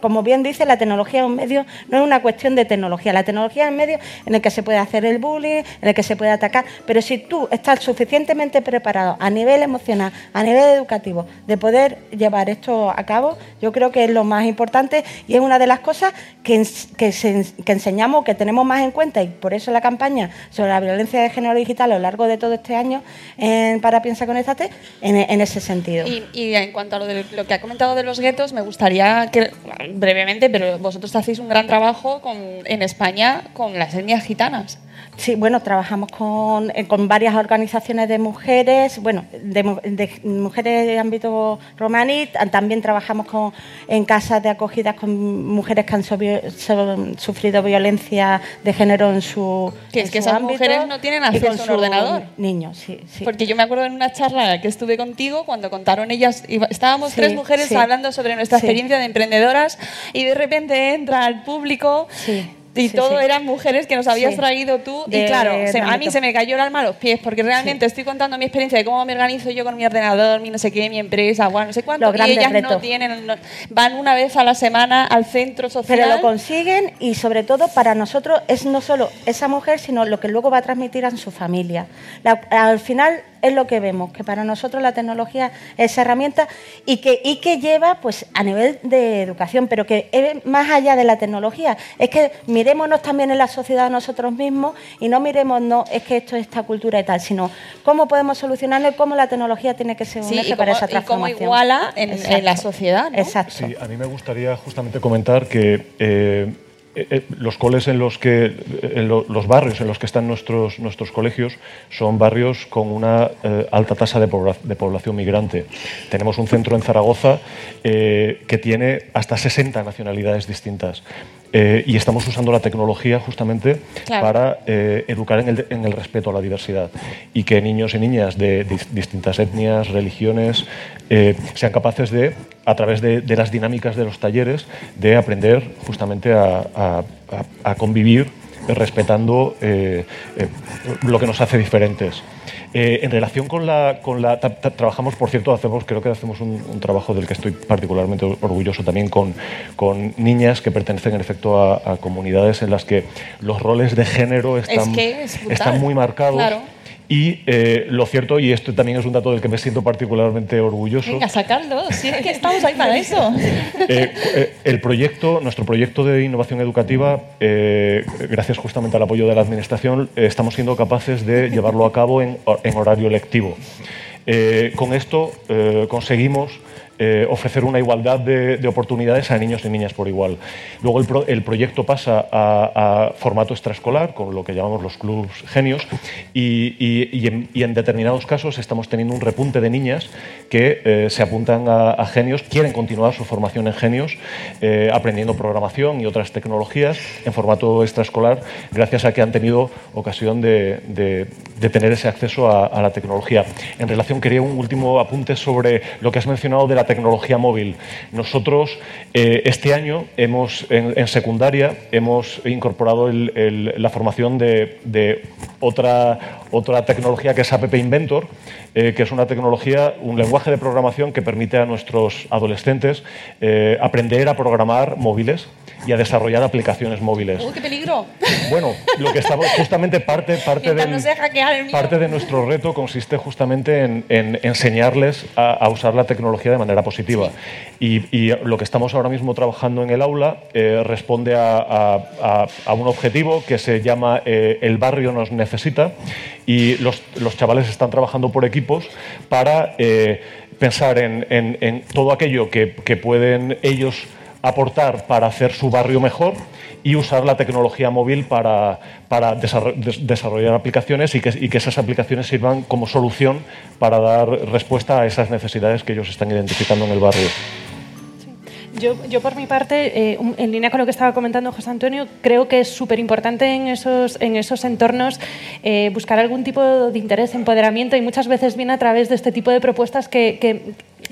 Como bien dice, la tecnología es un medio, no es una cuestión de tecnología. La tecnología es un medio en el que se puede hacer el bullying, en el que se puede atacar. Pero si tú estás suficientemente preparado a nivel emocional, a nivel educativo, de poder llevar esto a cabo, yo creo que es lo más importante y es una de las cosas que, se- que enseñamos, que tenemos más en cuenta y por eso la campaña sobre la violencia de género digital a lo largo de todo este año en Para Piensa Conéctate en, en ese sentido. Y, en cuanto a lo, que ha comentado de los guetos, me gustaría que, brevemente, pero vosotros hacéis un gran trabajo en España con las etnias gitanas. Sí, bueno, trabajamos con, eh, con varias organizaciones de mujeres, bueno, de, mu- de mujeres de ámbito romaní, ta- también trabajamos con, en casas de acogida con mujeres que han sufrido violencia de género en su Que en es que esas ámbito mujeres no tienen acceso a un ordenador. Niños, sí, sí. Porque yo me acuerdo en una charla que estuve contigo cuando contaron ellas, estábamos Sí, tres mujeres sí. hablando sobre nuestra Sí. experiencia de emprendedoras y de repente entra al público y sí, todo sí. eran mujeres que nos habías Sí. traído tú y claro, se- a mí se me cayó el alma a los pies porque realmente estoy contando mi experiencia de cómo me organizo yo con mi ordenador, mi no sé qué, mi empresa, bueno, no sé cuánto Los y ellas no tienen, no- van una vez a la semana al centro social. Pero lo consiguen y sobre todo para nosotros es no solo esa mujer, sino lo que luego va a transmitir a su familia. La- al final es lo que vemos, que para nosotros la tecnología es herramienta y que, y que lleva pues a nivel de educación, pero que es más allá de la tecnología. Es que mi mirémonos también en la sociedad nosotros mismos y no miremos, no, es que esto es esta cultura y tal, sino cómo podemos solucionarlo y cómo la tecnología tiene que ser un Sí, eje y para cómo- esa y cómo transformación. iguala en- la sociedad, ¿no? Exacto. Sí, a mí me gustaría justamente comentar que eh, eh, eh, los coles en los que, en lo- los barrios en los que están nuestros, nuestros colegios son barrios con una eh, alta tasa de, pobla- de población migrante. Tenemos un centro en Zaragoza eh, que tiene hasta 60 nacionalidades distintas. Eh, y estamos usando la tecnología justamente Claro. para eh, educar en el, en el respeto a la diversidad y que niños y niñas de dis- distintas etnias, religiones, eh, sean capaces de, a través de, de las dinámicas de los talleres, de aprender justamente a, a- a- a convivir respetando eh, eh, lo que nos hace diferentes. Eh, en relación con la, con la ta- ta- trabajamos, por cierto, hacemos, creo que hacemos un, un trabajo del que estoy particularmente orgulloso también con, con niñas que pertenecen en efecto a, a comunidades en las que los roles de género están, que es brutal. están muy marcados. Claro. Y eh, lo cierto, y esto también es un dato del que me siento particularmente orgulloso, Venga, sacadlo. Si es que estamos ahí para eso. *laughs* eh, eh, el proyecto, nuestro proyecto de innovación educativa, gracias justamente al apoyo de la Administración, estamos siendo capaces de llevarlo a cabo en, en horario lectivo. Con esto conseguimos eh, ofrecer una igualdad de, de oportunidades a niños y niñas por igual. Luego el, pro- el proyecto pasa a, formato extraescolar, con lo que llamamos los clubs genios, y, en, determinados casos estamos teniendo un repunte de niñas que eh, se apuntan a, genios, quieren continuar su formación en genios, eh, aprendiendo programación y otras tecnologías en formato extraescolar, gracias a que han tenido ocasión de- de tener ese acceso a, a la tecnología. En relación, quería un último apunte sobre lo que has mencionado de la tecnología móvil. Nosotros eh, este año hemos, en, en secundaria hemos incorporado el- el- la formación de, de otra, otra tecnología que es App Inventor, eh, que es una tecnología, un lenguaje de programación que permite a nuestros adolescentes eh, aprender a programar móviles y a desarrollar aplicaciones móviles. Uy, qué peligro. Bueno, lo que estamos justamente parte, parte del, no. Parte de nuestro reto consiste justamente en, en enseñarles a, a usar la tecnología de manera positiva. Y, y lo que estamos ahora mismo trabajando en el aula eh, responde a, a- a- a un objetivo que se llama eh, El barrio nos necesita y los, los chavales están trabajando por equipos para eh, pensar en, en- en todo aquello que, que pueden ellos aportar para hacer su barrio mejor y usar la tecnología móvil para, para desarro- des- desarrollar aplicaciones y que, y que esas aplicaciones sirvan como solución para dar respuesta a esas necesidades que ellos están identificando en el barrio. Yo, yo por mi parte, eh, en línea con lo que estaba comentando José Antonio, creo que es súper importante en esos, en esos entornos eh, buscar algún tipo de interés, empoderamiento y muchas veces viene a través de este tipo de propuestas que,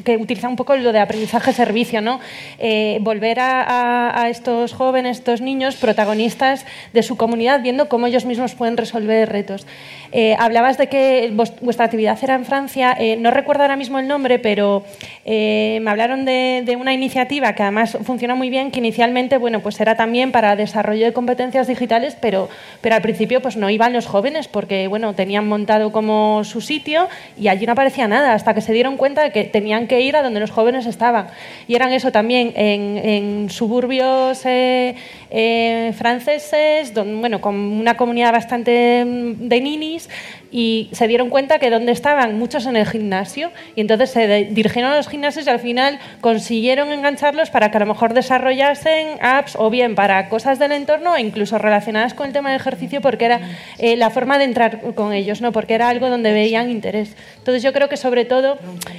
que utilizan un poco lo de aprendizaje-servicio, ¿no? Eh, volver a, estos jóvenes, estos niños, protagonistas de su comunidad, viendo cómo ellos mismos pueden resolver retos. Eh, hablabas de que vuestra actividad era en Francia, eh, no recuerdo ahora mismo el nombre, pero me hablaron de, de una iniciativa que además funciona muy bien, que inicialmente bueno, pues era también para desarrollo de competencias digitales, pero, pero al principio pues no iban los jóvenes porque bueno, tenían montado como su sitio y allí no aparecía nada, hasta que se dieron cuenta de que tenían que ir a donde los jóvenes estaban. Y eran eso también en, en suburbios eh, eh, franceses, don- bueno, con una comunidad bastante mm, de ninis, y se dieron cuenta que donde estaban muchos en el gimnasio, y entonces se dirigieron a los gimnasios y al final consiguieron engancharlos para que a lo mejor desarrollasen apps o bien para cosas del entorno e incluso relacionadas con el tema del ejercicio porque era eh, la forma de entrar con ellos, ¿no? porque era algo donde veían interés. Entonces yo creo que sobre todo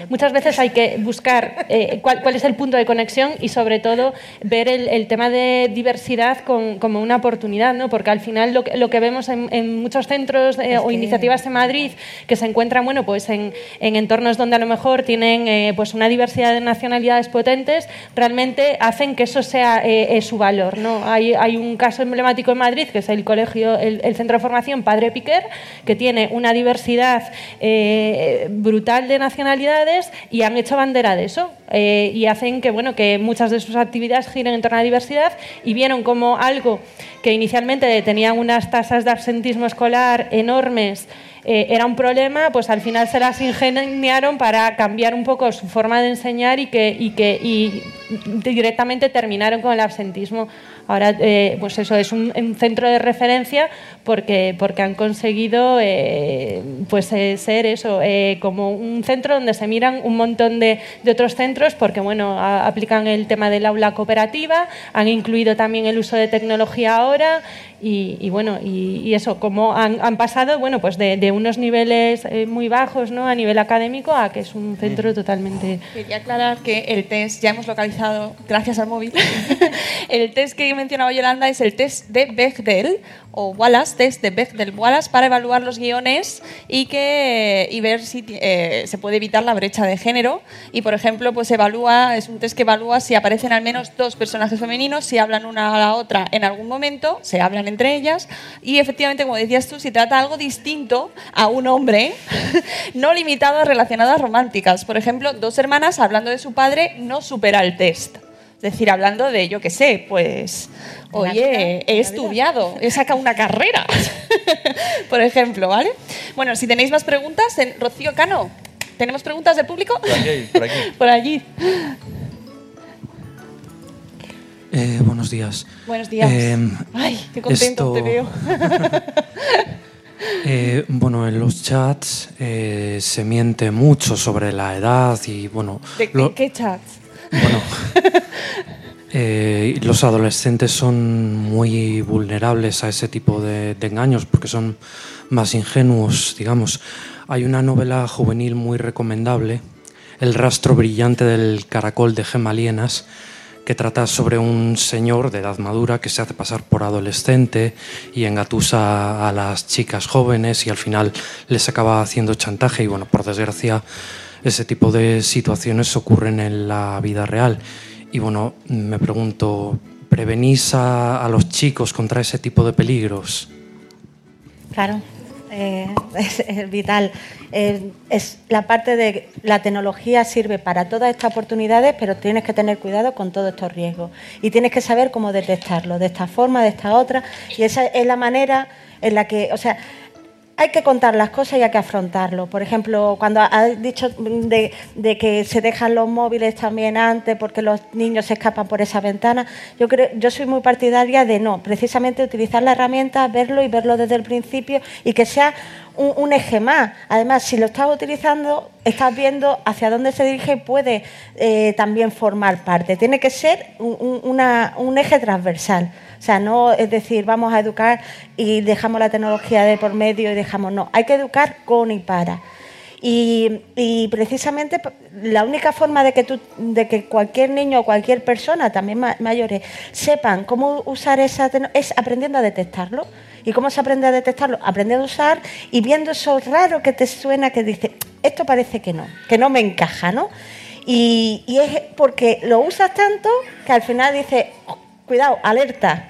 muchas veces hay que buscar eh, cuál, cuál es el punto de conexión y sobre todo ver el, el tema de diversidad con- como una oportunidad, ¿no? porque al final lo que, lo que vemos en, en muchos centros eh, o iniciativas en Madrid que se encuentran bueno, pues en, en entornos donde a lo mejor tienen eh, pues una diversidad de nacionalidades potentes, realmente hacen que eso sea eh, eh, su valor. ¿no? Hay, hay un caso emblemático en Madrid que es el colegio, el, centro de formación Padre Piquer, que tiene una diversidad eh, brutal de nacionalidades y han hecho bandera de eso y hacen que, bueno, que muchas de sus actividades giren en torno a la diversidad y vieron como algo que inicialmente tenían unas tasas de absentismo escolar enormes eh, era un problema, pues al final se las ingeniaron para cambiar un poco su forma de enseñar y que, y que y directamente terminaron con el absentismo. Ahora, eh, pues eso es un, centro de referencia porque, porque han conseguido eh, pues eh, ser eso, como un centro donde se miran un montón de, de otros centros porque bueno, aplican el tema del aula cooperativa, han incluido también el uso de tecnología ahora y, y bueno, y, y eso, como han, han pasado bueno, pues de, de unos niveles eh, muy bajos ¿no? a nivel académico a que es un centro totalmente... Quería aclarar que el test, ya hemos localizado, gracias al móvil, *laughs* el test que mencionaba Yolanda es el test de Bechdel, o Wallace, test de Bechdel-Wallace, para evaluar los guiones y, que, y ver si eh, se puede evitar la brecha de género. Y, por ejemplo, pues evalúa, es un test que evalúa si aparecen al menos dos personajes femeninos, si hablan una a la otra en algún momento, se hablan entre ellas, y efectivamente, como decías tú, si trata algo distinto a un hombre, *laughs* no limitado a relacionadas románticas. Por ejemplo, dos hermanas hablando de su padre no supera el test. Es decir, hablando de, yo qué sé, pues, oye, he estudiado, he sacado una carrera, *laughs* por ejemplo, ¿vale? Bueno, si tenéis más preguntas, en Rocío Cano, ¿tenemos preguntas del público? Por aquí, por aquí. *laughs* Por allí. Eh, buenos días. Buenos días. Eh, Ay, qué contento esto- te veo. *laughs* Eh, bueno, en los chats eh, se miente mucho sobre la edad y bueno, ¿De, lo- de qué chats? *laughs* eh, los adolescentes son muy vulnerables a ese tipo de, de engaños porque son más ingenuos, digamos. Hay una novela juvenil muy recomendable, El rastro brillante del caracol de Gemma Lienas, que trata sobre un señor de edad madura que se hace pasar por adolescente y engatusa a las chicas jóvenes y al final les acaba haciendo chantaje y bueno, por desgracia ese tipo de situaciones ocurren en la vida real. Y bueno, me pregunto, ¿prevenís a, los chicos contra ese tipo de peligros? Claro, eh, *laughs* es, es vital. Eh, es la parte de la tecnología sirve para todas estas oportunidades, pero tienes que tener cuidado con todos estos riesgos y tienes que saber cómo detectarlo, de esta forma, de esta otra, y esa es la manera en la que, o sea, hay que contar las cosas y hay que afrontarlo. Por ejemplo, cuando has dicho de, de que se dejan los móviles también antes porque los niños se escapan por esa ventana, yo creo, yo soy muy partidaria de no, precisamente utilizar la herramienta, verlo y verlo desde el principio y que sea un, eje más. Además, si lo estás utilizando, estás viendo hacia dónde se dirige y puede eh, también formar parte. Tiene que ser un eje transversal. O sea, no es decir, vamos a educar y dejamos la tecnología de por medio y dejamos, no, hay que educar con y para. Y, precisamente la única forma de que, tú, de que cualquier niño o cualquier persona, también ma- mayores, sepan cómo usar esa tecnología es aprendiendo a detectarlo. ¿Y cómo se aprende a detectarlo? Aprendiendo a usar y viendo eso raro que te suena que dice, esto parece que no, que no me encaja, ¿no? Y, y es porque lo usas tanto que al final dices, "Oh, cuidado, alerta.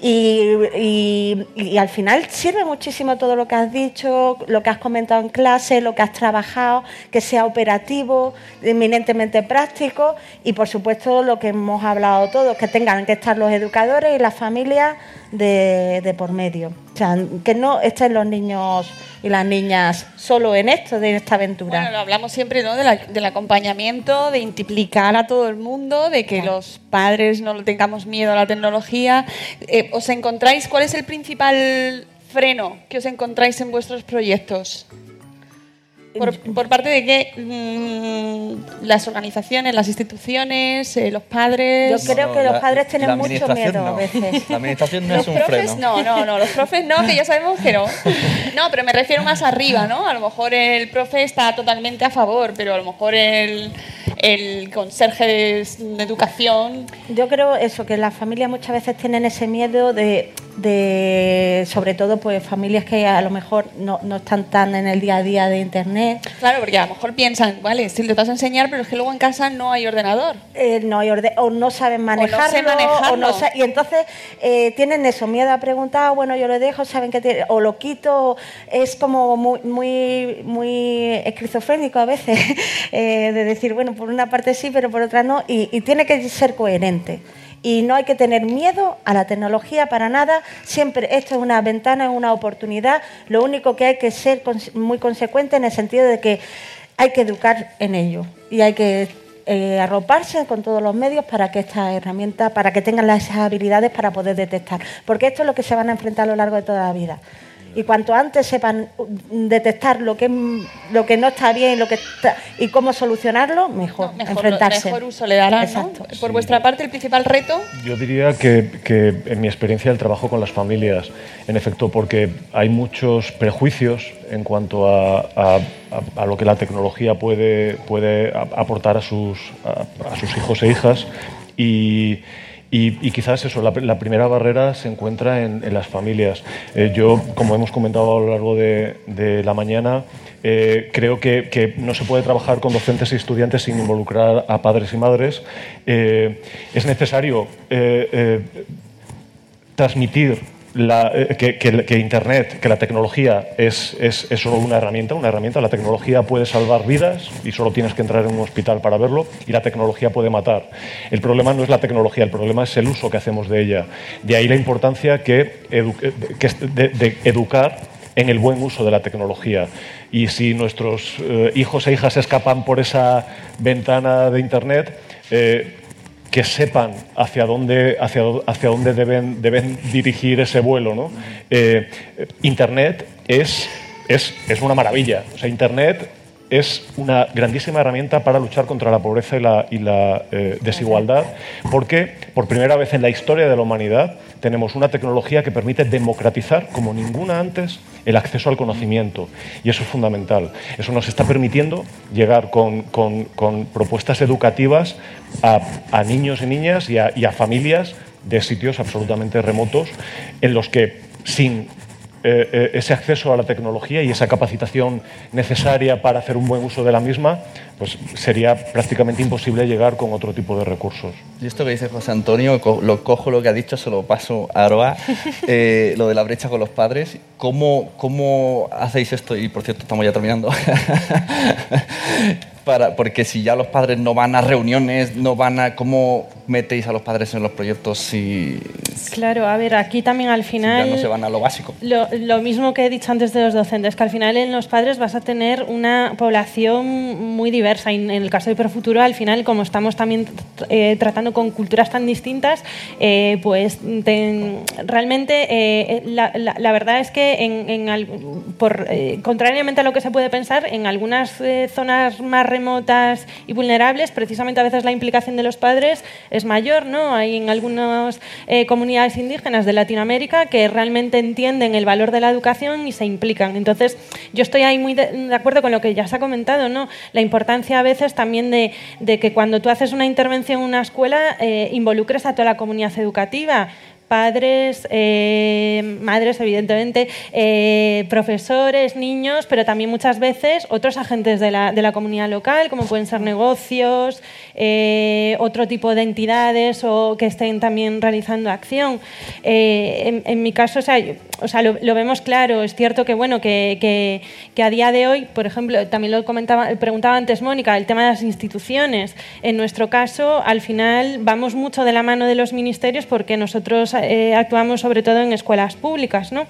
Y, al final sirve muchísimo todo lo que has dicho, lo que has comentado en clase, lo que has trabajado, que sea operativo, eminentemente práctico y por supuesto lo que hemos hablado todos, que tengan que estar los educadores y las familias de, de por medio. O sea, que no estén los niños y las niñas solo en esto, de esta aventura. Bueno, lo hablamos siempre ¿no? de la- del acompañamiento, de implicar a todo el mundo, de que los padres no tengamos miedo a la tecnología. Eh, ¿Os encontráis, cuál es el principal freno que os encontráis en vuestros proyectos? ¿Por, por parte de qué? Mm, las organizaciones, las instituciones, eh, los padres. Yo creo que los padres tienen mucho miedo a no. veces. La administración no los es un profes freno. no, no, no, los profes no, que ya sabemos que no. No, pero me refiero más arriba, ¿no? A lo mejor el profe está totalmente a favor, pero a lo mejor el, el conserje de, de educación. Yo creo eso, que las familias muchas veces tienen ese miedo de, de sobre todo, pues familias que a lo mejor no, no están tan en el día a día de Internet. Claro, porque a lo mejor piensan, vale, sí, le vas a enseñar, pero es que luego en casa no hay ordenador. Eh, no hay orde- o no saben manejarlo, sé manejarlo. o no sa- y entonces eh, tienen eso, miedo a preguntar, bueno, yo lo dejo, saben que tiene- o lo quito, es como muy muy, muy esquizofrénico a veces, *laughs* eh, de decir, bueno, por una parte sí, pero por otra no, y, y tiene que ser coherente. Y no hay que tener miedo a la tecnología para nada. Siempre esto es una ventana, es una oportunidad. Lo único que hay que ser muy consecuente en el sentido de que hay que educar en ello y hay que eh, arroparse con todos los medios para que estas herramientas, para que tengan las habilidades para poder detectar. Porque esto es lo que se van a enfrentar a lo largo de toda la vida. Y cuanto antes sepan detectar lo que, lo que no está bien lo que está- y cómo solucionarlo, mejor, Mejor, enfrentarse. mejor uso le darán, ¿no? Exacto. Por vuestra parte, el principal reto Yo diría que, que en mi experiencia el trabajo con las familias, en efecto, porque hay muchos prejuicios en cuanto a, a- a- a lo que la tecnología puede, puede aportar a sus, a, a sus hijos e hijas y, y- quizás eso, la, la primera barrera se encuentra en, las familias. Eh, yo, como hemos comentado a lo largo de, la mañana, eh, creo que, no se puede trabajar con docentes y estudiantes sin involucrar a padres y madres. Eh, es necesario transmitir la- eh, que, Internet, que la tecnología es, solo una herramienta, una herramienta. La tecnología puede salvar vidas y solo tienes que entrar en un hospital para verlo y la tecnología puede matar. El problema no es la tecnología, el problema es el uso que hacemos de ella. De ahí la importancia eh, de, educar en el buen uso de la tecnología. Y si nuestros eh, hijos e hijas escapan por esa ventana de Internet, que sepan hacia dónde, hacia, hacia dónde deben, deben dirigir ese vuelo. ¿no? Eh, Internet es, es, es una maravilla. O sea, Internet es una grandísima herramienta para luchar contra la pobreza y la, y la, eh, desigualdad, porque por primera vez en la historia de la humanidad tenemos una tecnología que permite democratizar, como ninguna antes, el acceso al conocimiento. Y eso es fundamental. Eso nos está permitiendo llegar con, con- propuestas educativas a, a niños y niñas y a familias de sitios absolutamente remotos en los que sin eh, eh, ese acceso a la tecnología y esa capacitación necesaria para hacer un buen uso de la misma, pues sería prácticamente imposible llegar con otro tipo de recursos. Y esto que dice José Antonio, co- lo cojo lo que ha dicho, se lo paso a Aroa, *laughs* eh, lo de la brecha con los padres. ¿Cómo, ¿Cómo hacéis esto? Y por cierto, estamos ya terminando. *laughs* Para, porque si ya los padres no van a reuniones, no van a... ¿Cómo metéis a los padres en los proyectos si, Claro, a ver, aquí también al si ya final... no se van a lo básico? Lo, lo mismo que he dicho antes de los docentes, que al final en los padres vas a tener una población muy diversa. Y en el caso de Profuturo, al final, como estamos también eh, tratando con culturas tan distintas, eh, pues te- realmente eh, la, la- la verdad es que, en, en al- por, eh, contrariamente a lo que se puede pensar, en algunas eh, zonas más remotas y vulnerables, precisamente a veces la implicación de los padres es mayor. ¿no? Hay en algunas eh, comunidades indígenas de Latinoamérica que realmente entienden el valor de la educación y se implican. Entonces, yo estoy ahí muy de, acuerdo con lo que ya se ha comentado, ¿no? La importancia a veces también de, de que cuando tú haces una intervención en una escuela eh, involucres a toda la comunidad educativa padres, eh, madres, evidentemente, eh, profesores, niños, pero también muchas veces otros agentes de la, de la comunidad local, como pueden ser negocios, eh, otro tipo de entidades o que estén también realizando acción. En, mi caso, o sea, o sea, lo, lo vemos claro. Es cierto que, bueno, que, que- que a día de hoy, por ejemplo, también lo comentaba, preguntaba antes Mónica, el tema de las instituciones. En nuestro caso, al final, vamos mucho de la mano de los ministerios porque nosotros eh, actuamos sobre todo en escuelas públicas, ¿no?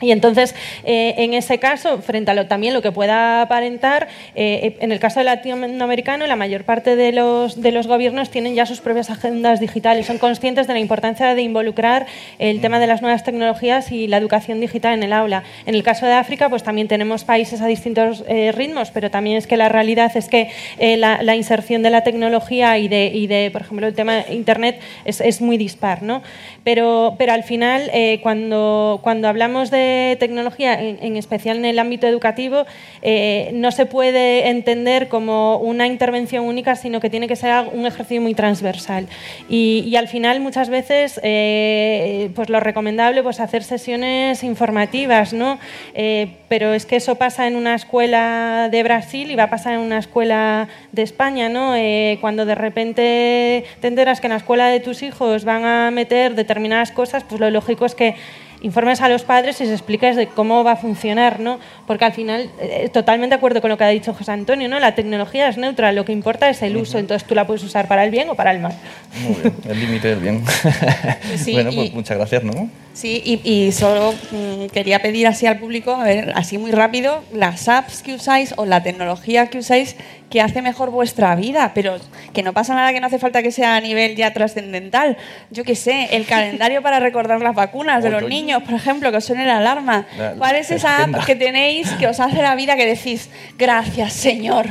Y entonces, eh, en ese caso, frente a lo, también lo que pueda aparentar, eh, en el caso del latinoamericano, la mayor parte de los, de los gobiernos tienen ya sus propias agendas digitales, son conscientes de la importancia de involucrar el tema de las nuevas tecnologías y la educación digital en el aula. En el caso de África, pues también tenemos países a distintos eh, ritmos, pero también es que la realidad es que la, inserción de la tecnología y de, y de, por ejemplo, el tema de Internet es, es muy dispar, ¿no? Pero, pero al final, cuando, cuando hablamos de tecnología, en, en especial en el ámbito educativo, eh, no se puede entender como una intervención única, sino que tiene que ser un ejercicio muy transversal. Y, y al final, muchas veces, eh, pues lo recomendable pues hacer sesiones informativas, ¿no? Eh, pero es que eso pasa en una escuela de Brasil y va a pasar en una escuela de España, ¿no? Eh, cuando de repente te enteras que en la escuela de tus hijos van a meter determinadas cosas, pues lo lógico es que informes a los padres y les expliques de cómo va a funcionar, ¿no? Porque al final, eh, totalmente de acuerdo con lo que ha dicho José Antonio, ¿no? La tecnología es neutra, lo que importa es el uso, entonces tú la puedes usar para el bien o para el mal. Muy bien, el límite del bien. *laughs* sí, bueno, pues y- muchas gracias, ¿no? Sí, y, y solo mm, quería pedir así al público, a ver, así muy rápido, las apps que usáis o la tecnología que usáis, que hace mejor vuestra vida, pero que no pasa nada que no hace falta que sea a nivel ya trascendental. Yo qué sé, el *laughs* calendario para recordar las vacunas de los niños, por ejemplo, que os suene la alarma. La- ¿Cuál es esa app que tenéis que os hace la vida que decís, gracias, Señor?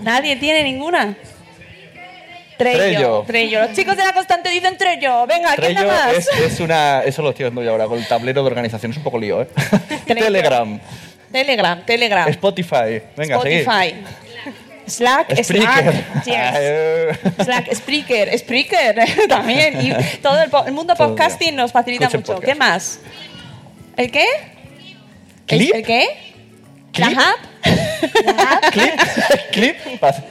Nadie tiene ninguna. Trello. Trello. Trello. Los chicos de la constante dicen Trello. Venga, ¿quién da más? es, es una. Eso lo estoy haciendo yo ahora con el tablero de organización. Es un poco lío, ¿eh? *laughs* Telegram. Telegram, Telegram. Spotify. Venga, seguid. Slack, Spreaker. Slack. Yes. Eh, Slack, Spreaker, Spreaker *laughs* también. Y todo el, el mundo podcasting nos facilita Escuchen mucho. podcast. ¿Qué más? ¿El qué? ¿El, ¿Clip? el qué? ¿La app? *laughs* Clip. Clip. Pas-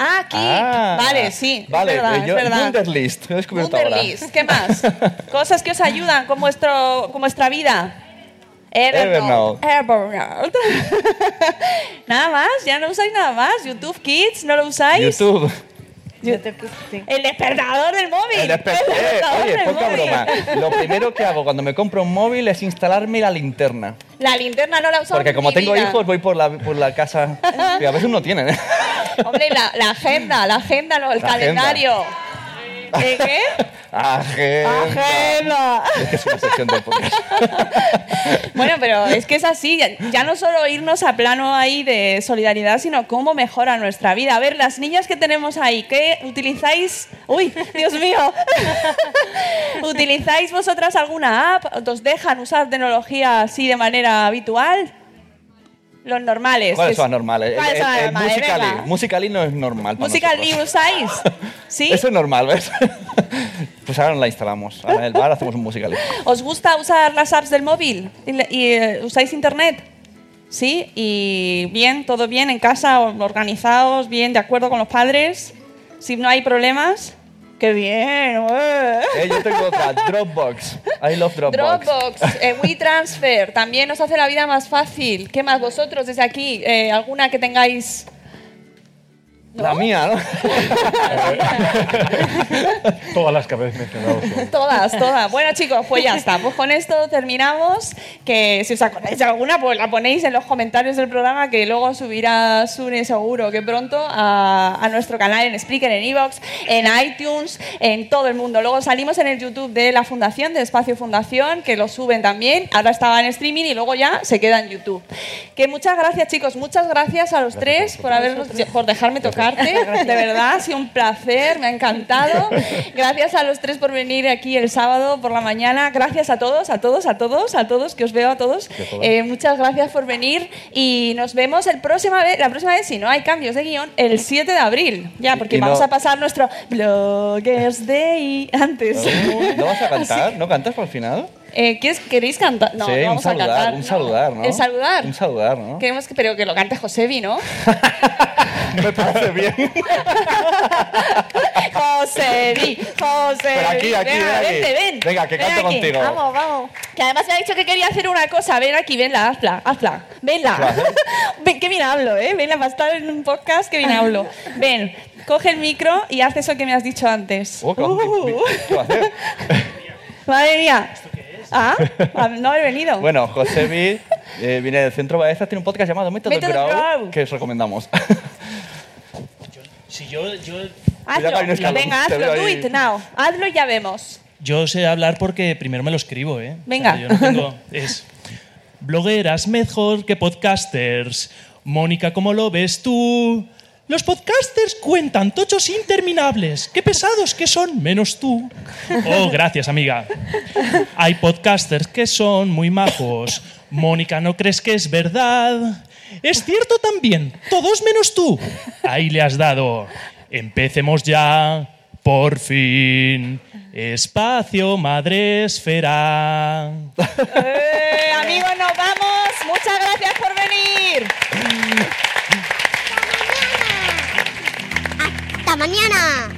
Ah, Clip. Ah, vale, sí. Vale, es verdad, eh, yo, es verdad. Wunderlist. He descubierto ahora. Wunderlist. ¿Qué más? *laughs* Cosas que os ayudan con, vuestro, con vuestra vida. Evernote. Evernote. *laughs* nada más, ya no usáis nada más. YouTube Kids, ¿no lo usáis? YouTube. El despertador del móvil. El despe- El eh, despertador oye, del poca móvil. broma. Lo primero que hago cuando me compro un móvil es instalarme la linterna. La linterna no la usamos Porque como tengo vida. hijos, voy por la, por la casa. *laughs* Y a veces no tienen. Hombre, la, la agenda, la agenda, lo- el La agenda. Calendario. ¿Eh, qué? Agenda. Agenda. Es una sección de podcast. *laughs* Bueno, pero es que es así, ya no solo irnos a plano ahí de solidaridad, sino cómo mejora nuestra vida. A ver, las niñas que tenemos ahí, ¿qué utilizáis? Uy, Dios mío. *laughs* ¿Utilizáis vosotras alguna app? ¿Os dejan usar tecnología así de manera habitual? Los normales. ¿Cuáles son las normales? ¿Cuáles El- son las el normales? No es normal para ¿Musical.ly nosotros. usáis? *laughs* ¿Sí? Eso es normal, ¿ves? *laughs* pues ahora la instalamos. Ahora en el bar hacemos un Musical.ly. ¿Os gusta usar las apps del móvil? ¿Y, y, eh, usáis internet? ¿Sí? ¿Y bien? ¿Todo bien en casa? ¿Organizados? ¿Bien? ¿De acuerdo con los padres? ¿Si no hay problemas? ¡Qué bien! ¡eh! Eh, yo tengo otra, Dropbox. I love Dropbox. Dropbox, eh, WeTransfer, también os hace la vida más fácil. ¿Qué más vosotros desde aquí? Eh, ¿Alguna que tengáis? La mía, ¿no? *laughs* Todas las que habéis mencionado son. Todas, todas. Bueno, chicos, pues ya está. Pues con esto terminamos. Que si os acordáis de alguna, pues la ponéis en los comentarios del programa, que luego subirá Sune seguro que pronto a, a nuestro canal en Spreaker, en Evox, en iTunes, en todo el mundo. Luego salimos en el YouTube de la Fundación, de Espacio Fundación, que lo suben también. Ahora estaba en streaming y luego ya se queda en YouTube. Que muchas gracias, chicos. Muchas gracias a los tres por, habernos, por dejarme De verdad, ha sido un placer, me ha encantado. Gracias a los tres por venir aquí el sábado por la mañana. Gracias a todos, a todos, a todos, a todos, que os veo a todos. Eh, muchas gracias por venir y nos vemos el próxima vez, la próxima vez, si no hay cambios de guion, el 7 de abril. Ya, porque Y no- vamos a pasar nuestro Bloggers Day antes. ¿No vas a cantar? ¿No cantas por el final? Eh, ¿quieres- ¿Queréis cantar? No, sí, no vamos a cantar. un saludar, ¿no? ¿El saludar? Un saludar, ¿no? Queremos que, pero que lo cante Josebi, ¿no? *laughs* Me parece bien. *laughs* Josebi, Josebi. Pero aquí, aquí, Venga, ven aquí. vente, ven. Venga, que canto contigo. Vamos, vamos. Que además me ha dicho que quería hacer una cosa. Ven aquí, venla, hazla, hazla. Venla. *laughs* Ven, que bien hablo, ¿eh? Venla, para estar en un podcast, que bien hablo. Ven, coge el micro y haz eso que me has dicho antes. Oh, ¿qué Uh. ¿Qué va a hacer? Madre mía. Ah, *laughs* ah, no he venido. Bueno, Josebi eh, viene del Centro Baeza, tiene un podcast llamado Método, Método Grau, Grau. que os recomendamos. Si yo, yo, hazlo. Cuidado, escalón. Venga, hazlo, do it now. Hazlo y ya vemos. yo sé hablar porque primero me lo escribo, ¿eh? O sea, Venga. yo no tengo- es blogueras mejor que podcasters. Mónica, ¿cómo lo ves tú? Los podcasters cuentan tochos interminables. Qué pesados que son, menos tú. Oh, gracias, amiga. Hay podcasters que son muy majos. Mónica, ¿no crees que es verdad? Es cierto también, todos menos tú. Ahí le has dado. Empecemos ya, por fin. Espacio Madre Esfera. Eh, amigos, nos vamos. Muchas gracias por venir. Mañana!